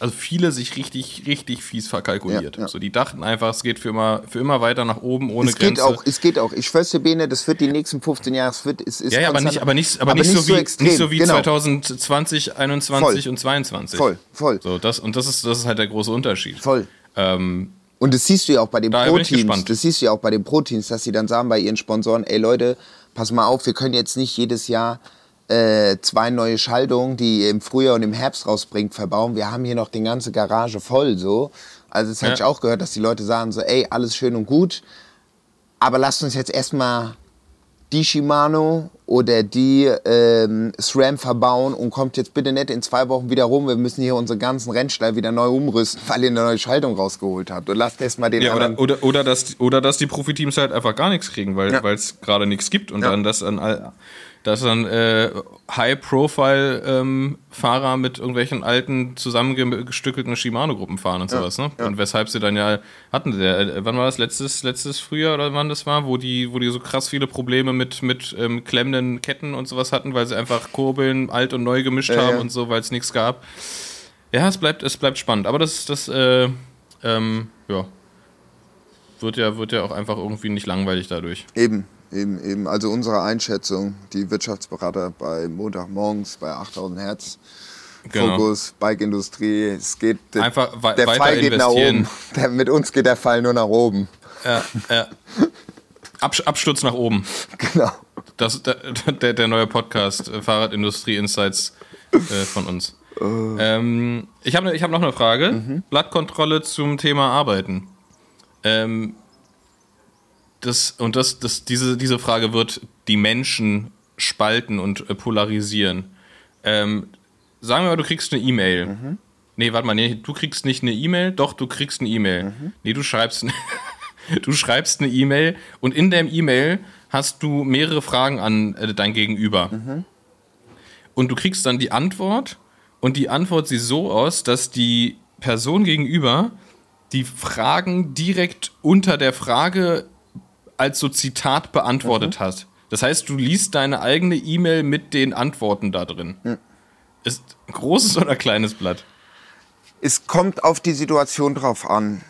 A: also viele sich richtig, richtig fies verkalkuliert.
B: Ja, ja.
A: So, die dachten einfach, es geht für immer, für immer weiter nach oben ohne
B: Es geht
A: Grenze.
B: auch, es geht auch. Ich schwör's dir, Bene, das wird die nächsten 15 Jahre, es wird, es ist
A: ja, ja, aber nicht, aber nicht, aber nicht, so, wie,
B: extrem,
A: nicht so wie
B: genau.
A: 2020, 21
B: Voll.
A: und 22.
B: Voll, voll.
A: So, das, und das ist, das ist halt der große Unterschied.
B: Voll.
A: Ähm,
B: Und das siehst du ja auch bei den
A: gespannt.
B: Das siehst du ja auch bei den Pro-Teams, dass sie dann sagen bei ihren Sponsoren, ey Leute, pass mal auf, wir können jetzt nicht jedes Jahr äh, zwei neue Schaltungen, die ihr im Frühjahr und im Herbst rausbringt, verbauen. Wir haben hier noch die ganze Garage voll so. Also das
A: Ja.
B: habe ich auch gehört, dass die Leute sagen so, ey, alles schön und gut, aber lasst uns jetzt erstmal die Shimano oder die ähm, SRAM verbauen und kommt jetzt bitte nicht in zwei Wochen wieder rum. Wir müssen hier unsere ganzen Rennstall wieder neu umrüsten, weil ihr eine neue Schaltung rausgeholt habt. Und lasst erst mal den
A: Ja, oder,
B: anderen.
A: oder, oder, dass, oder dass die Profiteams halt einfach gar nichts kriegen, weil
B: Ja.
A: es gerade nichts gibt und
B: Ja.
A: dann das dann all- dass dann äh, High-Profile-Fahrer mit irgendwelchen alten zusammengestückelten Shimano-Gruppen fahren und sowas, ne? Und weshalb sie dann ja hatten, der, äh, wann war das letztes letztes Frühjahr oder wann das war, wo die wo die so krass viele Probleme mit mit ähm, klemmenden Ketten und sowas hatten, weil sie einfach Kurbeln alt und neu gemischt
B: Ja,
A: haben
B: ja.
A: und so, weil es nichts gab. Ja, es bleibt es bleibt spannend, aber das das äh, ähm, ja wird ja, wird ja auch einfach irgendwie nicht langweilig dadurch.
B: Eben, eben, eben. Also unsere Einschätzung, die Wirtschaftsberater bei Montagmorgens bei 8000 Hertz.
A: Genau.
B: Fokus, Bike-Industrie, es geht,
A: Einfach
B: der Fall geht nach oben. Der, mit uns geht der Fall nur nach oben.
A: Ja, ja. Abs Absturz nach oben.
B: Genau.
A: Das, der, der, der neue Podcast, äh, Fahrradindustrie Insights äh, von uns. Ähm, ich habe ich hab noch eine Frage. Blattkontrolle zum Thema Arbeiten. Ähm, das, und das, das, diese, diese Frage wird die Menschen spalten und äh, polarisieren. Ähm, sagen wir mal, du kriegst eine E-Mail. Nee, warte mal, nee, du kriegst nicht eine E-Mail, doch, du kriegst eine E-Mail. Nee, du schreibst, du schreibst eine E-Mail und in der E-Mail hast du mehrere Fragen an äh, dein Gegenüber. Und du kriegst dann die Antwort und die Antwort sieht so aus, dass die Person gegenüber die Fragen direkt unter der Frage als so Zitat beantwortet hat. Das heißt, du liest deine eigene E-Mail mit den Antworten da drin. Ist ein großes oder kleines Blatt?
B: Es kommt auf die Situation drauf an.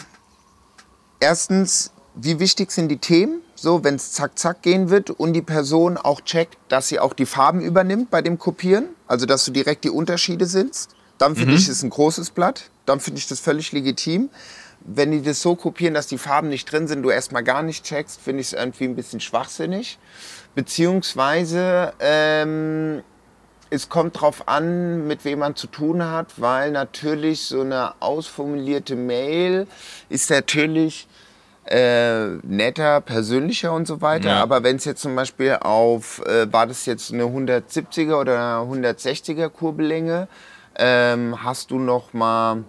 B: Erstens, wie wichtig sind die Themen, so wenn es zack zack gehen wird und die Person auch checkt, dass sie auch die Farben übernimmt bei dem Kopieren, also dass du direkt die Unterschiede siehst, dann finde ich es ein großes Blatt, dann finde ich das völlig legitim. Wenn die das so kopieren, dass die Farben nicht drin sind, du erstmal gar nicht checkst, finde ich es irgendwie ein bisschen schwachsinnig. Beziehungsweise ähm, es kommt drauf an, mit wem man zu tun hat, weil natürlich so eine ausformulierte Mail ist natürlich äh, netter, persönlicher und so weiter.
A: Ja.
B: Aber wenn es jetzt zum Beispiel auf, äh, war das jetzt eine 170er oder 160er Kurbellänge, ähm, hast du noch mal,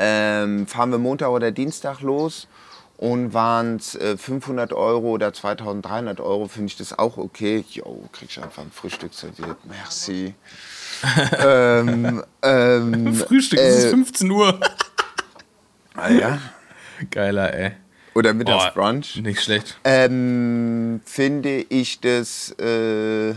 B: ähm, fahren wir Montag oder Dienstag los und waren es äh, 500 Euro oder 2300 Euro, finde ich das auch okay. Jo, kriegst du einfach ein Frühstück serviert. Merci. ähm, ähm,
A: Frühstück, es ist
B: äh,
A: 15 Uhr.
B: ah, ja.
A: Geiler, ey.
B: Oder Mittagsbrunch.
A: Oh, nicht schlecht.
B: Ähm, finde ich das äh,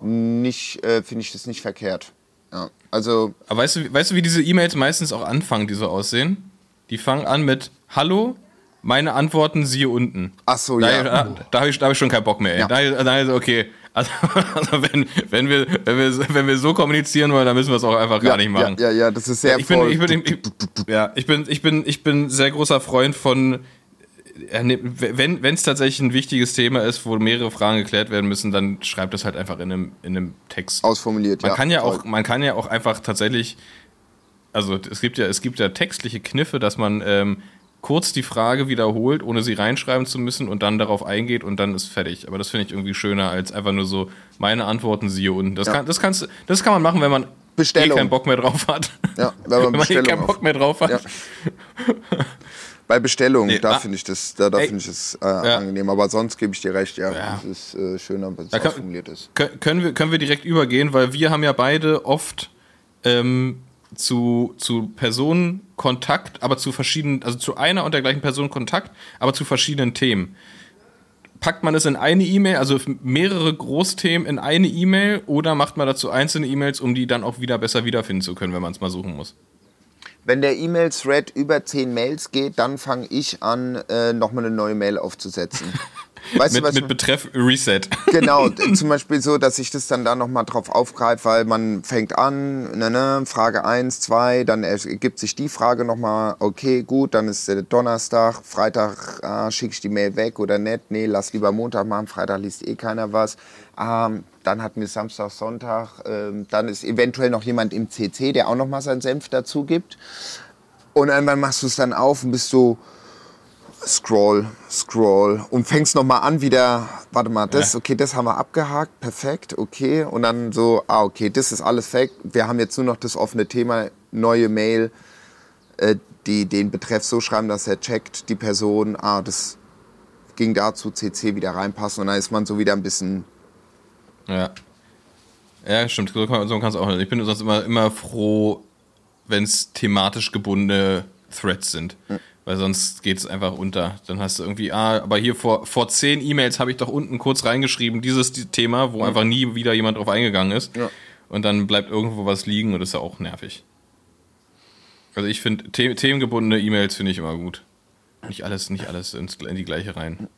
B: nicht, äh, finde ich das nicht verkehrt. Ja. Also
A: Aber weißt du, weißt du, wie diese E-Mails meistens auch anfangen, die so aussehen? Die fangen an mit Hallo, meine Antworten siehe unten.
B: Ach so,
A: da,
B: ja.
A: Da, da habe ich, da hab ich schon keinen Bock mehr. Ey.
B: Ja.
A: Da, da ist okay. Also, also wenn, wenn, wir, wenn, wir, wenn wir so kommunizieren wollen, dann müssen wir es auch einfach gar
B: ja,
A: nicht machen.
B: Ja, ja, ja, das ist sehr
A: ich bin, ich bin, ich, ja, ich bin, ich bin, ich bin sehr großer Freund von, wenn es tatsächlich ein wichtiges Thema ist, wo mehrere Fragen geklärt werden müssen, dann schreibt das halt einfach in einem, in einem Text.
B: Ausformuliert,
A: Man
B: ja.
A: kann ja auch, man kann ja auch einfach tatsächlich, also es gibt ja, es gibt ja textliche Kniffe, dass man ähm, kurz die Frage wiederholt, ohne sie reinschreiben zu müssen und dann darauf eingeht und dann ist fertig. Aber das finde ich irgendwie schöner als einfach nur so meine Antworten siehe unten. Das
B: Ja.
A: kann, das kannst, das kann man machen, wenn man eh
B: Bestellung.
A: keinen Bock mehr drauf hat.
B: Ja, wenn man
A: eh
B: Bestellung
A: keinen
B: auf-
A: Bock mehr drauf hat.
B: Ja. Bei Bestellung,
A: Nee,
B: da
A: ah.
B: finde ich das, da, da finde ich es äh, angenehm. Aber sonst gebe ich dir recht, ja.
A: Ja.
B: Es ist äh, schöner, wenn es ausformuliert ist.
A: Kö- Können wir, können wir direkt übergehen, weil wir haben ja beide oft ähm, zu, zu Personen Kontakt, aber zu verschiedenen, also zu einer und der gleichen Person Kontakt, aber zu verschiedenen Themen. Packt man es in eine E-Mail, also mehrere Großthemen in eine E-Mail, oder macht man dazu einzelne E-Mails, um die dann auch wieder besser wiederfinden zu können, wenn man es mal suchen muss?
B: Wenn der E-Mail-Thread über 10 Mails geht, dann fange ich an, äh, nochmal eine neue Mail aufzusetzen. Weißt
A: Mit,
B: du, was
A: mit Betreff Reset.
B: Genau, zum Beispiel so, dass ich das dann da nochmal drauf aufgreife, weil man fängt an, ne, ne, Frage 1, 2, dann ergibt sich die Frage nochmal, okay, gut, dann ist der Donnerstag, Freitag ah, schicke ich die Mail weg oder nicht, nee, lass lieber Montag machen, Freitag liest eh keiner was. Ähm, dann hatten wir Samstag, Sonntag, ähm, dann ist eventuell noch jemand im CC, der auch nochmal seinen Senf dazu gibt. Und irgendwann machst du es dann auf und bist so, Scroll, Scroll und fängst nochmal an wieder, warte mal, das, okay, das haben wir abgehakt, perfekt, okay. Und dann so, ah, okay, das ist alles fake. Wir haben jetzt nur noch das offene Thema, neue Mail, äh, die den Betreff so schreiben, dass er checkt, die Person, ah, das ging dazu, CC wieder reinpassen und dann ist man so wieder ein bisschen,
A: Ja. Ja, stimmt. So kann, so kann's auch nicht. Ich bin sonst immer, immer froh, wenn es thematisch gebundene Threads sind. Weil sonst geht es einfach unter. Dann hast du irgendwie, ah, aber hier vor, vor zehn E-Mails habe ich doch unten kurz reingeschrieben, dieses die- Thema, wo einfach nie wieder jemand drauf eingegangen ist.
B: Ja.
A: Und dann bleibt irgendwo was liegen und das ist ja auch nervig. Also ich finde, the themengebundene E-Mails finde ich immer gut. Nicht alles, nicht alles in die gleiche rein.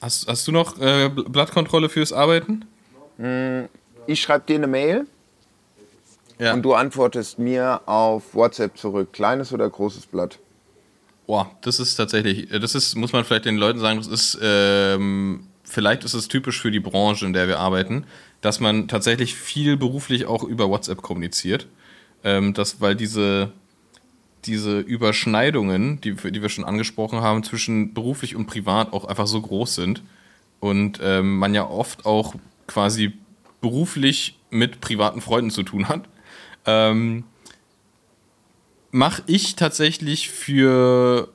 A: Hast, hast du noch äh, Bl- Blattkontrolle fürs Arbeiten?
B: ich schreibe dir eine Mail
A: Ja.
B: und du antwortest mir auf WhatsApp zurück, kleines oder großes Blatt.
A: Boah, das ist tatsächlich, das ist, muss man vielleicht den Leuten sagen, das ist, ähm, vielleicht ist es typisch für die Branche, in der wir arbeiten, dass man tatsächlich viel beruflich auch über WhatsApp kommuniziert. Ähm, das, weil diese, diese Überschneidungen, die, die wir schon angesprochen haben, zwischen beruflich und privat auch einfach so groß sind. Und ähm, man ja oft auch quasi beruflich mit privaten Freunden zu tun hat. Ähm, mache ich tatsächlich für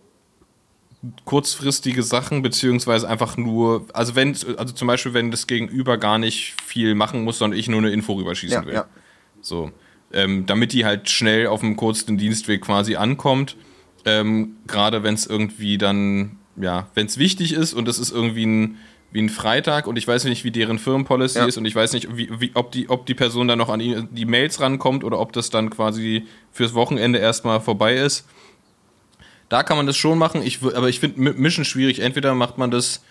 A: kurzfristige Sachen, beziehungsweise einfach nur, also wenn, also zum Beispiel, wenn das Gegenüber gar nicht viel machen muss, sondern ich nur eine Info rüberschießen
B: Ja,
A: will.
B: ja.
A: So. Ähm, damit die halt schnell auf dem kurzen Dienstweg quasi ankommt. Ähm, Gerade wenn es irgendwie dann, ja, wenn es wichtig ist und es ist irgendwie ein, wie ein Freitag und ich weiß nicht, wie deren Firmenpolicy
B: Ja.
A: ist und ich weiß nicht, wie, wie, ob, die, ob die Person dann noch an die, die Mails rankommt oder ob das dann quasi fürs Wochenende erstmal vorbei ist. Da kann man das schon machen, ich, aber ich finde Mischen schwierig. Entweder macht man das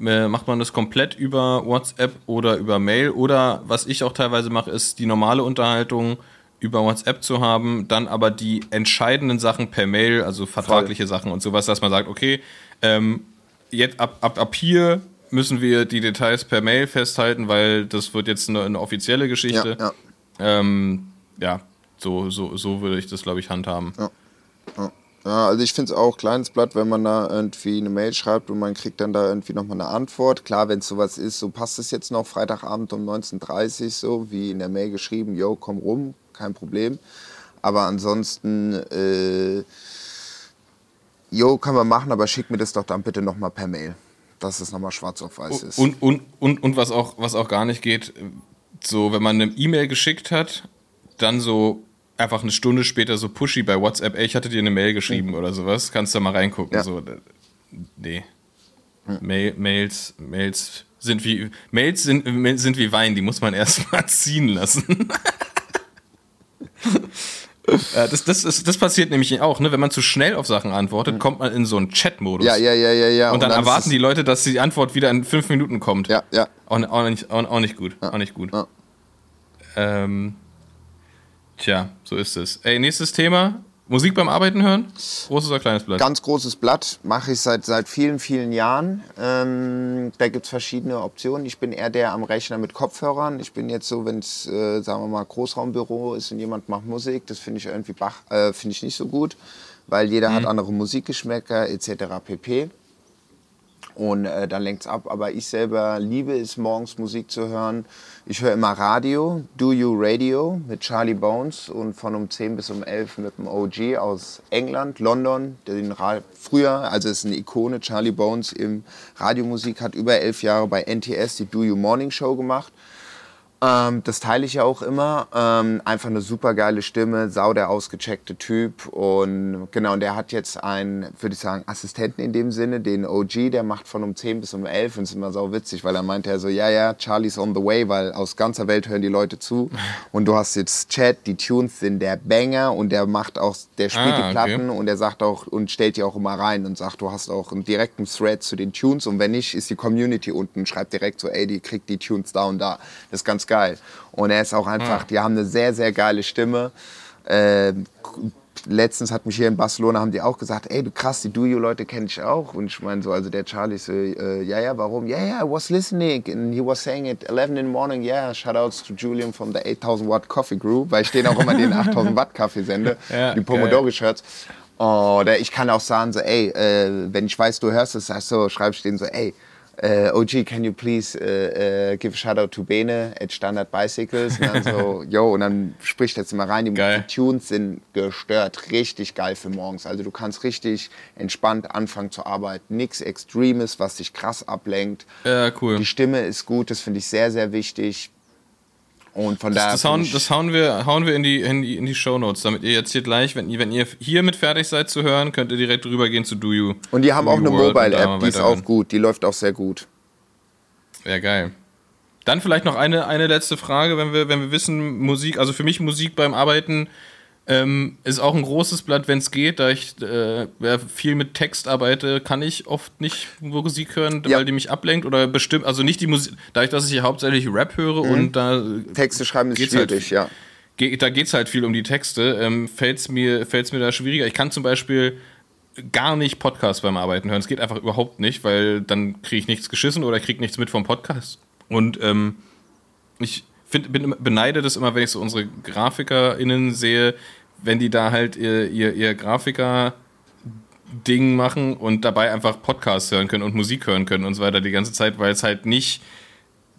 A: äh, macht man das komplett über WhatsApp oder über Mail oder was ich auch teilweise mache, ist die normale Unterhaltung über WhatsApp zu haben, dann aber die entscheidenden Sachen per Mail, also vertragliche Sachen und sowas, dass man sagt, okay, ähm, jetzt ab, ab, ab hier müssen wir die Details per Mail festhalten, weil das wird jetzt eine, eine offizielle Geschichte.
B: Ja, ja.
A: Ähm, ja, so, so, so würde ich das, glaube ich, handhaben.
B: Ja, also ich finde es auch kleines Blatt, wenn man da irgendwie eine Mail schreibt und man kriegt dann da irgendwie nochmal eine Antwort. Klar, wenn es sowas ist, so passt es jetzt noch Freitagabend um 19.30 Uhr, so wie in der Mail geschrieben, yo, komm rum, kein Problem. Aber ansonsten, äh, jo, kann man machen, aber schick mir das doch dann bitte nochmal per Mail, dass es nochmal schwarz auf weiß ist.
A: Und, und, und, und was, auch, was auch gar nicht geht, so, wenn man eine E-Mail geschickt hat, dann so einfach eine Stunde später so pushy bei WhatsApp, ey, ich hatte dir eine Mail geschrieben oder sowas, kannst du mal reingucken.
B: Ja.
A: So, nee. Mail, Mails, Mails sind wie Mails sind, sind wie Wein, die muss man erstmal ziehen lassen. Äh, das, das, ist, das passiert nämlich auch, ne? wenn man zu schnell auf Sachen antwortet, kommt man in so einen Chat-Modus.
B: ja, ja, ja, ja, ja.
A: Und dann,
B: ist
A: erwarten die Leute, dass die Antwort wieder in fünf Minuten kommt.
B: Ja, ja.
A: Auch, auch, nicht, auch, auch nicht gut. Auch nicht gut.
B: Ja.
A: Ähm, tja, so ist es. Ey, nächstes Thema. Musik beim Arbeiten hören? Großes oder kleines Blatt?
B: Ganz großes Blatt, mache ich seit, seit vielen, vielen Jahren. Ähm, da gibt es verschiedene Optionen. Ich bin eher der am Rechner mit Kopfhörern. Ich bin jetzt so, wenn es, äh, sagen wir mal, Großraumbüro ist und jemand macht Musik, das finde ich irgendwie bach, äh, finde ich nicht so gut, weil jeder hat andere Musikgeschmäcker etc. pp. Und äh, dann lenkt es ab. Aber ich selber liebe es, morgens Musik zu hören. Ich höre immer Radio, Do You Radio mit Charlie Bones und von um 10 bis um 11 mit dem OG aus England, London. Den früher, also ist eine Ikone, Charlie Bones im Radiomusik, hat über elf Jahre bei NTS die Do You Morning Show gemacht. Ähm, das teile ich ja auch immer. Ähm, einfach eine super geile Stimme, sau der ausgecheckte Typ. Und genau, und der hat jetzt einen, würde ich sagen, Assistenten in dem Sinne, den OG, der macht von um 10 bis um 11 und es ist immer sau witzig, weil er meinte er so, ja, ja, Charlie's on the way, weil aus ganzer Welt hören die Leute zu. Und du hast jetzt Chat, die Tunes sind der Banger und der macht auch, der spielt
A: Ah,
B: die
A: okay.
B: Platten und er sagt auch und stellt die auch immer rein und sagt, du hast auch einen direkten Thread zu den Tunes und wenn nicht, ist die Community unten schreibt direkt so, ey, die kriegt die Tunes da und da. Das ist ganz geil. Und er ist auch einfach, die haben eine sehr, sehr geile Stimme. Ähm, letztens hat mich hier in Barcelona haben die auch gesagt, ey, du krass, die Do-You-Leute kenne ich auch. Und ich meine so, also der Charlie so, äh, ja, ja, warum? Ja, ja, I was listening and he was saying at 11 in the morning, yeah, shoutouts to Julian from the 8000 Watt Coffee Group, weil ich den auch immer den 8000 Watt Kaffee sende,
A: Ja,
B: die Pomodoro-Shirts. Oder ich kann auch sagen so, ey, äh, wenn ich weiß, du hörst es, sagst so, schreibe ich denen so, ey, äh, OG, can you please äh, äh, give a shout out to Bene at Standard Bicycles? Und dann so, yo, und dann spricht jetzt immer rein. Die, die Tunes sind gestört, richtig geil für morgens. Also du kannst richtig entspannt anfangen zu arbeiten. Nichts Extremes, was dich krass ablenkt.
A: Ja, cool.
B: Die Stimme ist gut, das finde ich sehr, sehr wichtig. Und von daher.
A: Das, hauen, das hauen wir, hauen wir in die, in die, in die Shownotes, damit ihr jetzt hier gleich, wenn ihr, wenn ihr hiermit fertig seid zu hören, könnt ihr direkt rübergehen zu Do You.
B: und die haben
A: Do
B: auch eine Mobile-App, die ist auch gut. Die läuft auch sehr gut.
A: Ja, geil. Dann vielleicht noch eine, eine letzte Frage, wenn wir, wenn wir wissen, Musik, also für mich Musik beim Arbeiten ähm, ist auch ein großes Blatt, wenn es geht, da ich äh, viel mit Text arbeite, kann ich oft nicht Musik hören,
B: Ja.
A: weil die mich ablenkt oder bestimmt, also nicht die Musik, dadurch, dass ich hier hauptsächlich Rap höre und da
B: Texte schreiben ist
A: halt
B: schwierig, ja.
A: Ge da geht es halt viel um die Texte. Ähm, Fällt es mir, fällt's mir da schwieriger. Ich kann zum Beispiel gar nicht Podcast beim Arbeiten hören. Es geht einfach überhaupt nicht, weil dann kriege ich nichts geschissen oder kriege nichts mit vom Podcast. Und ähm, ich find, bin, beneide das immer, wenn ich so unsere GrafikerInnen sehe, wenn die da halt ihr, ihr, ihr Grafiker-Ding machen und dabei einfach Podcasts hören können und Musik hören können und so weiter die ganze Zeit, weil es halt nicht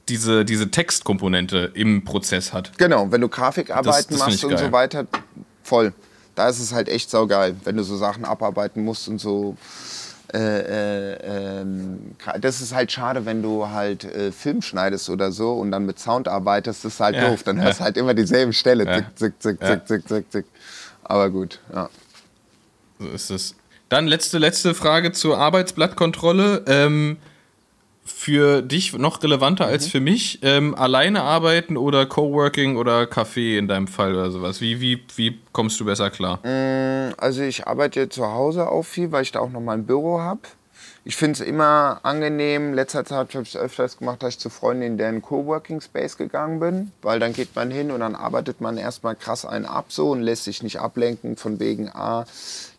A: diese, diese Textkomponente im Prozess hat.
B: Genau, wenn du Grafikarbeiten
A: das find
B: machst und so weiter, voll. Da ist es halt echt saugeil, wenn du so Sachen abarbeiten musst und so. Äh, äh, ähm, das ist halt schade, wenn du halt äh, Film schneidest oder so und dann mit Sound arbeitest, das ist halt
A: Ja,
B: doof. Dann hörst du halt immer dieselben Stelle.
A: Ja.
B: Zick, zick, zick,
A: Ja.
B: zick, zick, zick, zick. Aber gut, ja.
A: So ist es. Dann letzte, letzte Frage zur Arbeitsblattkontrolle. Ähm, für dich noch relevanter als
B: Mhm.
A: für mich? Ähm, alleine arbeiten oder Coworking oder Café in deinem Fall oder sowas? Wie, wie, wie kommst du besser klar?
B: Also ich arbeite zu Hause auch viel, weil ich da auch noch mein Büro habe. Ich finde es immer angenehm. Letzter Zeit habe ich es öfters gemacht, dass ich zu Freunden in deren Coworking Space gegangen bin, weil dann geht man hin und dann arbeitet man erstmal krass einen ab so und lässt sich nicht ablenken von wegen ah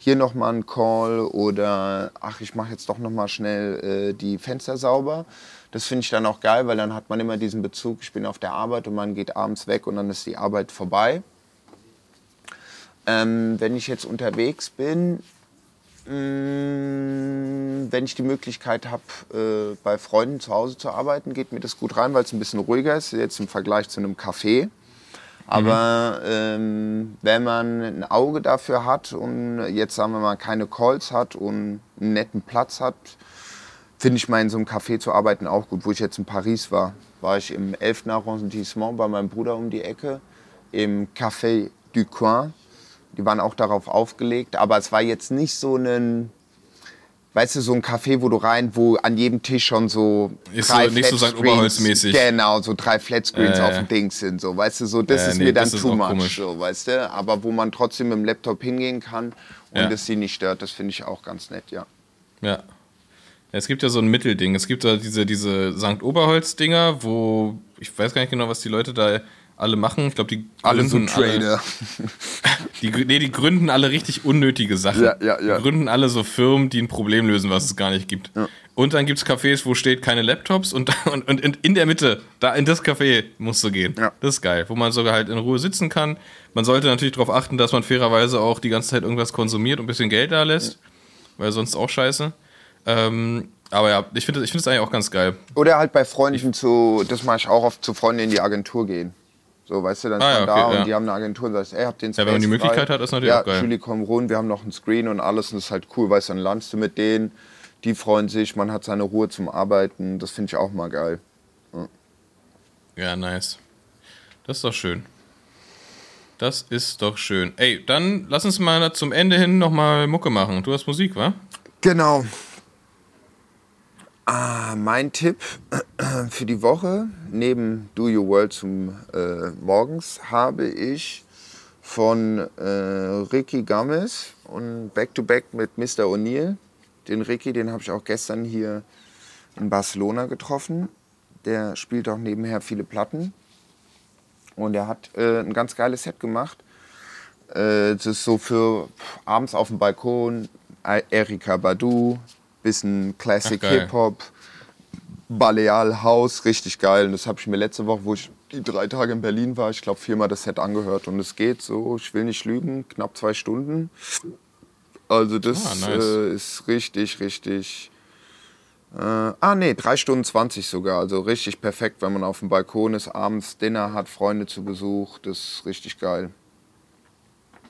B: hier noch mal ein Call oder ach ich mache jetzt doch noch mal schnell äh, die Fenster sauber. Das finde ich dann auch geil, weil dann hat man immer diesen Bezug. Ich bin auf der Arbeit und man geht abends weg und dann ist die Arbeit vorbei. Ähm, wenn ich jetzt unterwegs bin, mh, wenn ich die Möglichkeit habe, äh, bei Freunden zu Hause zu arbeiten, geht mir das gut rein, weil es ein bisschen ruhiger ist, jetzt im Vergleich zu einem Café. Aber ähm, wenn man ein Auge dafür hat und jetzt sagen wir mal keine Calls hat und einen netten Platz hat, finde ich mal in so einem Café zu arbeiten auch gut. Wo ich jetzt in Paris war, war ich im 11. Arrondissement bei meinem Bruder um die Ecke, im Café du Coin. Die waren auch darauf aufgelegt, aber es war jetzt nicht so ein, weißt du, so ein Café, wo du rein, wo an jedem Tisch schon so
A: Ist so nicht so St. Oberholz-mäßig.
B: Genau, so drei Flatscreens
A: Äh,
B: auf dem Ding sind, so, weißt du, so, das
A: Äh,
B: ist
A: nee,
B: mir dann too much,
A: komisch.
B: so, weißt du, aber wo man trotzdem mit dem Laptop hingehen kann und
A: Ja.
B: es sie nicht stört, das finde ich auch ganz nett, ja.
A: Ja. Es gibt ja so ein Mittelding. Es gibt da diese, diese St. Oberholz-Dinger, wo ich weiß gar nicht genau, was die Leute da alle machen. Ich glaube, die
B: Alle so
A: gründen alle,
B: Trader.
A: die, nee, die gründen alle richtig unnötige Sachen.
B: Ja, ja, ja.
A: Die gründen alle so Firmen, die ein Problem lösen, was es gar nicht gibt. Und dann gibt es Cafés, wo steht keine Laptops und, und, und in- der Mitte, da in das Café musst du gehen.
B: Ja.
A: Das ist geil, wo man sogar halt in Ruhe sitzen kann. Man sollte natürlich darauf achten, dass man fairerweise auch die ganze Zeit irgendwas konsumiert und ein bisschen Geld da lässt, weil sonst auch scheiße. Ähm, aber ja, ich finde es eigentlich auch ganz geil.
B: Oder halt bei Freunden zu, das mache ich auch oft, zu Freunden in die Agentur gehen. So, weißt du, dann ist
A: Ah, ja,
B: man da
A: okay,
B: und
A: ja.
B: die haben eine Agentur und sagst, ey, habt den
A: Ja, wenn man die
B: Space
A: Möglichkeit
B: frei?
A: hat, ist natürlich
B: ja,
A: auch geil.
B: Julie, komm rund, wir haben noch ein Screen und alles und das ist halt cool, weißt du, dann landest du mit denen, die freuen sich, man hat seine Ruhe zum Arbeiten, das finde ich auch mal geil.
A: Ja, nice. Das ist doch schön. Das ist doch schön. Ey, dann lass uns mal zum Ende hin nochmal Mucke machen. Du hast Musik, wa?
B: Genau. Ah, mein Tipp für die Woche, neben Do Your World zum äh, Morgens, habe ich von äh, Ricky Gomez und Back to Back mit Mr. O'Neill. Den Ricky, den habe ich auch gestern hier in Barcelona getroffen. Der spielt auch nebenher viele Platten. Und er hat äh, ein ganz geiles Set gemacht. Äh, das ist so für abends auf dem Balkon, Erika Badu, bisschen Classic. Hip-Hop, Baleal House, richtig geil. Und das habe ich mir letzte Woche, wo ich die drei Tage in Berlin war, ich glaube viermal das Set angehört. Und es geht so, ich will nicht lügen, knapp zwei Stunden. Also das
A: Ah, nice.
B: äh, ist richtig, richtig... Äh, ah nee, drei Stunden 20 sogar. Also richtig perfekt, wenn man auf dem Balkon ist, abends Dinner hat, Freunde zu Besuch. Das ist richtig geil.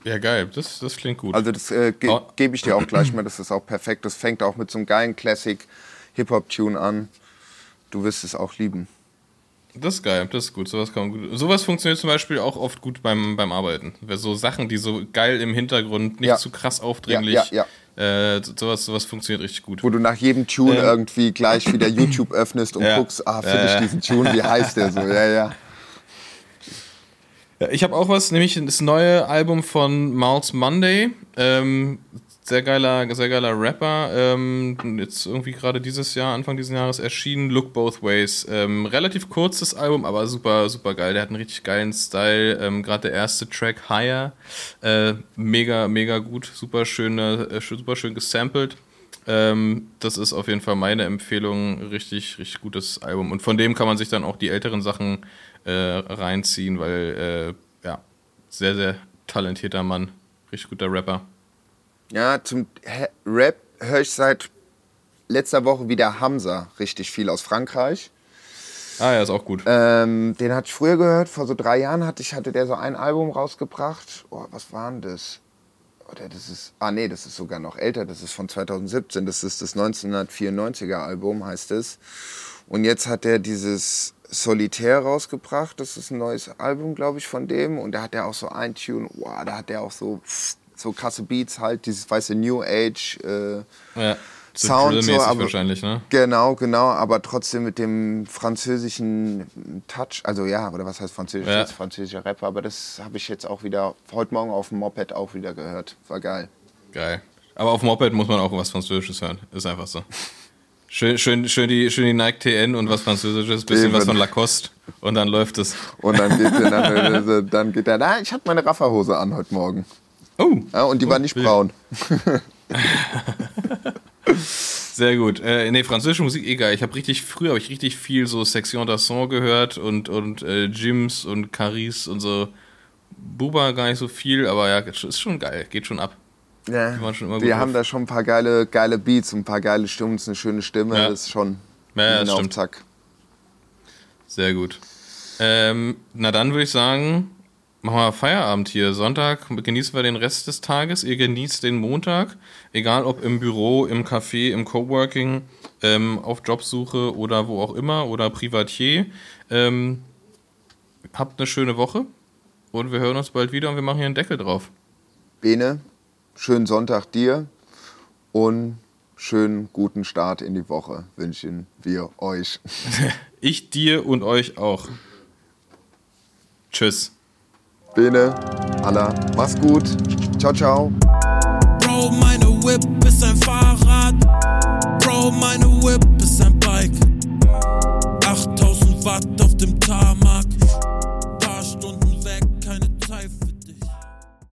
A: Ja, geil. Das, das klingt gut.
B: Also das äh, ge
A: Oh.
B: gebe ich dir auch gleich mal, das ist auch perfekt. Das fängt auch mit so einem geilen Classic Hip-Hop-Tune an. Du wirst es auch lieben.
A: das ist geil. Das ist gut. Sowas, kann gut. Sowas funktioniert zum Beispiel auch oft gut beim, beim Arbeiten. So Sachen, die so geil im Hintergrund, nicht
B: Ja.
A: zu krass aufdringlich.
B: Ja, ja,
A: Äh, sowas, sowas funktioniert richtig gut.
B: Wo du nach jedem Tune
A: Ähm.
B: irgendwie gleich wieder YouTube öffnest und
A: Ja.
B: guckst, ah, finde
A: Ja, ja.
B: ich diesen Tune, wie heißt der so? Ja, ja.
A: Ich habe auch was, nämlich das neue Album von Miles Monday. Ähm, sehr geiler, sehr geiler Rapper. Ähm, jetzt irgendwie gerade dieses Jahr, Anfang dieses Jahres erschienen. Look Both Ways. Ähm, relativ kurzes Album, aber super, super geil. Der hat einen richtig geilen Style. Ähm, gerade der erste Track Higher. Äh, mega, mega gut. Super schöne, äh, super schön gesampelt. Ähm, das ist auf jeden Fall meine Empfehlung. Richtig, richtig gutes Album. Und von dem kann man sich dann auch die älteren Sachen äh, reinziehen, weil, äh, ja, sehr, sehr talentierter Mann. Richtig guter Rapper.
B: Ja, zum Rap höre ich seit letzter Woche wieder Hamza richtig viel aus Frankreich.
A: Ah, ja, ist auch gut.
B: Ähm, den hatte ich früher gehört, vor so drei Jahren hatte ich, hatte der so ein Album rausgebracht. Oh, was war denn das? Oder das ist, ah nee, das ist sogar noch älter, das ist von 2017, das ist das 1994er Album, heißt es. Und jetzt hat er dieses Solitär rausgebracht, das ist ein neues Album, glaube ich, von dem. Und da hat er auch so ein Tune, wow, da hat er auch so, so krasse Beats halt, dieses weiße New Age, äh,
A: ja. So
B: Sound so, aber
A: wahrscheinlich, ne?
B: genau, genau, aber trotzdem mit dem französischen Touch, also ja, oder was heißt französisch,
A: Ja.
B: französischer Rapper, aber das habe ich jetzt auch wieder heute Morgen auf dem Moped auch wieder gehört, war geil.
A: Geil. Aber auf dem Moped muss man auch was Französisches hören. Ist einfach so. Schön, schön, schön, die, schön die Nike TN und was Französisches, bisschen
B: Eben.
A: was von Lacoste und dann läuft es.
B: Und dann geht der, dann, dann geht der, na, ich hatte meine Rafferhose an heute Morgen.
A: Oh,
B: Ja, und die war nicht braun.
A: sehr gut. Äh, nee, französische Musik, egal. Ich habe richtig, früher habe ich richtig viel so Section d'Assaut gehört und, und äh, Jims und Caris und so. Buba gar nicht so viel, aber ja, ist schon geil, geht schon ab.
B: Ja,
A: waren schon immer
B: die
A: gut
B: haben
A: drauf.
B: da schon ein paar geile, geile Beats und ein paar geile Stimmen, eine schöne Stimme,
A: Ja.
B: das ist schon
A: Ja, das stimmt.
B: Zack.
A: Sehr gut. Ähm, na dann würde ich sagen, machen wir Feierabend hier. Sonntag genießen wir den Rest des Tages. Ihr genießt den Montag, egal ob im Büro, im Café, im Coworking, ähm, auf Jobsuche oder wo auch immer oder Privatier. Ähm, habt eine schöne Woche und wir hören uns bald wieder und wir machen hier einen Deckel drauf.
B: Bene, schönen Sonntag dir und schönen guten Start in die Woche wünschen wir euch.
A: Ich dir und euch auch. Tschüss.
B: Bene, Allah, mach's gut. Ciao, ciao.
C: Bro, meine Whip ist ein Fahrrad. Bro, meine Whip ist ein Bike. 8000 Watt.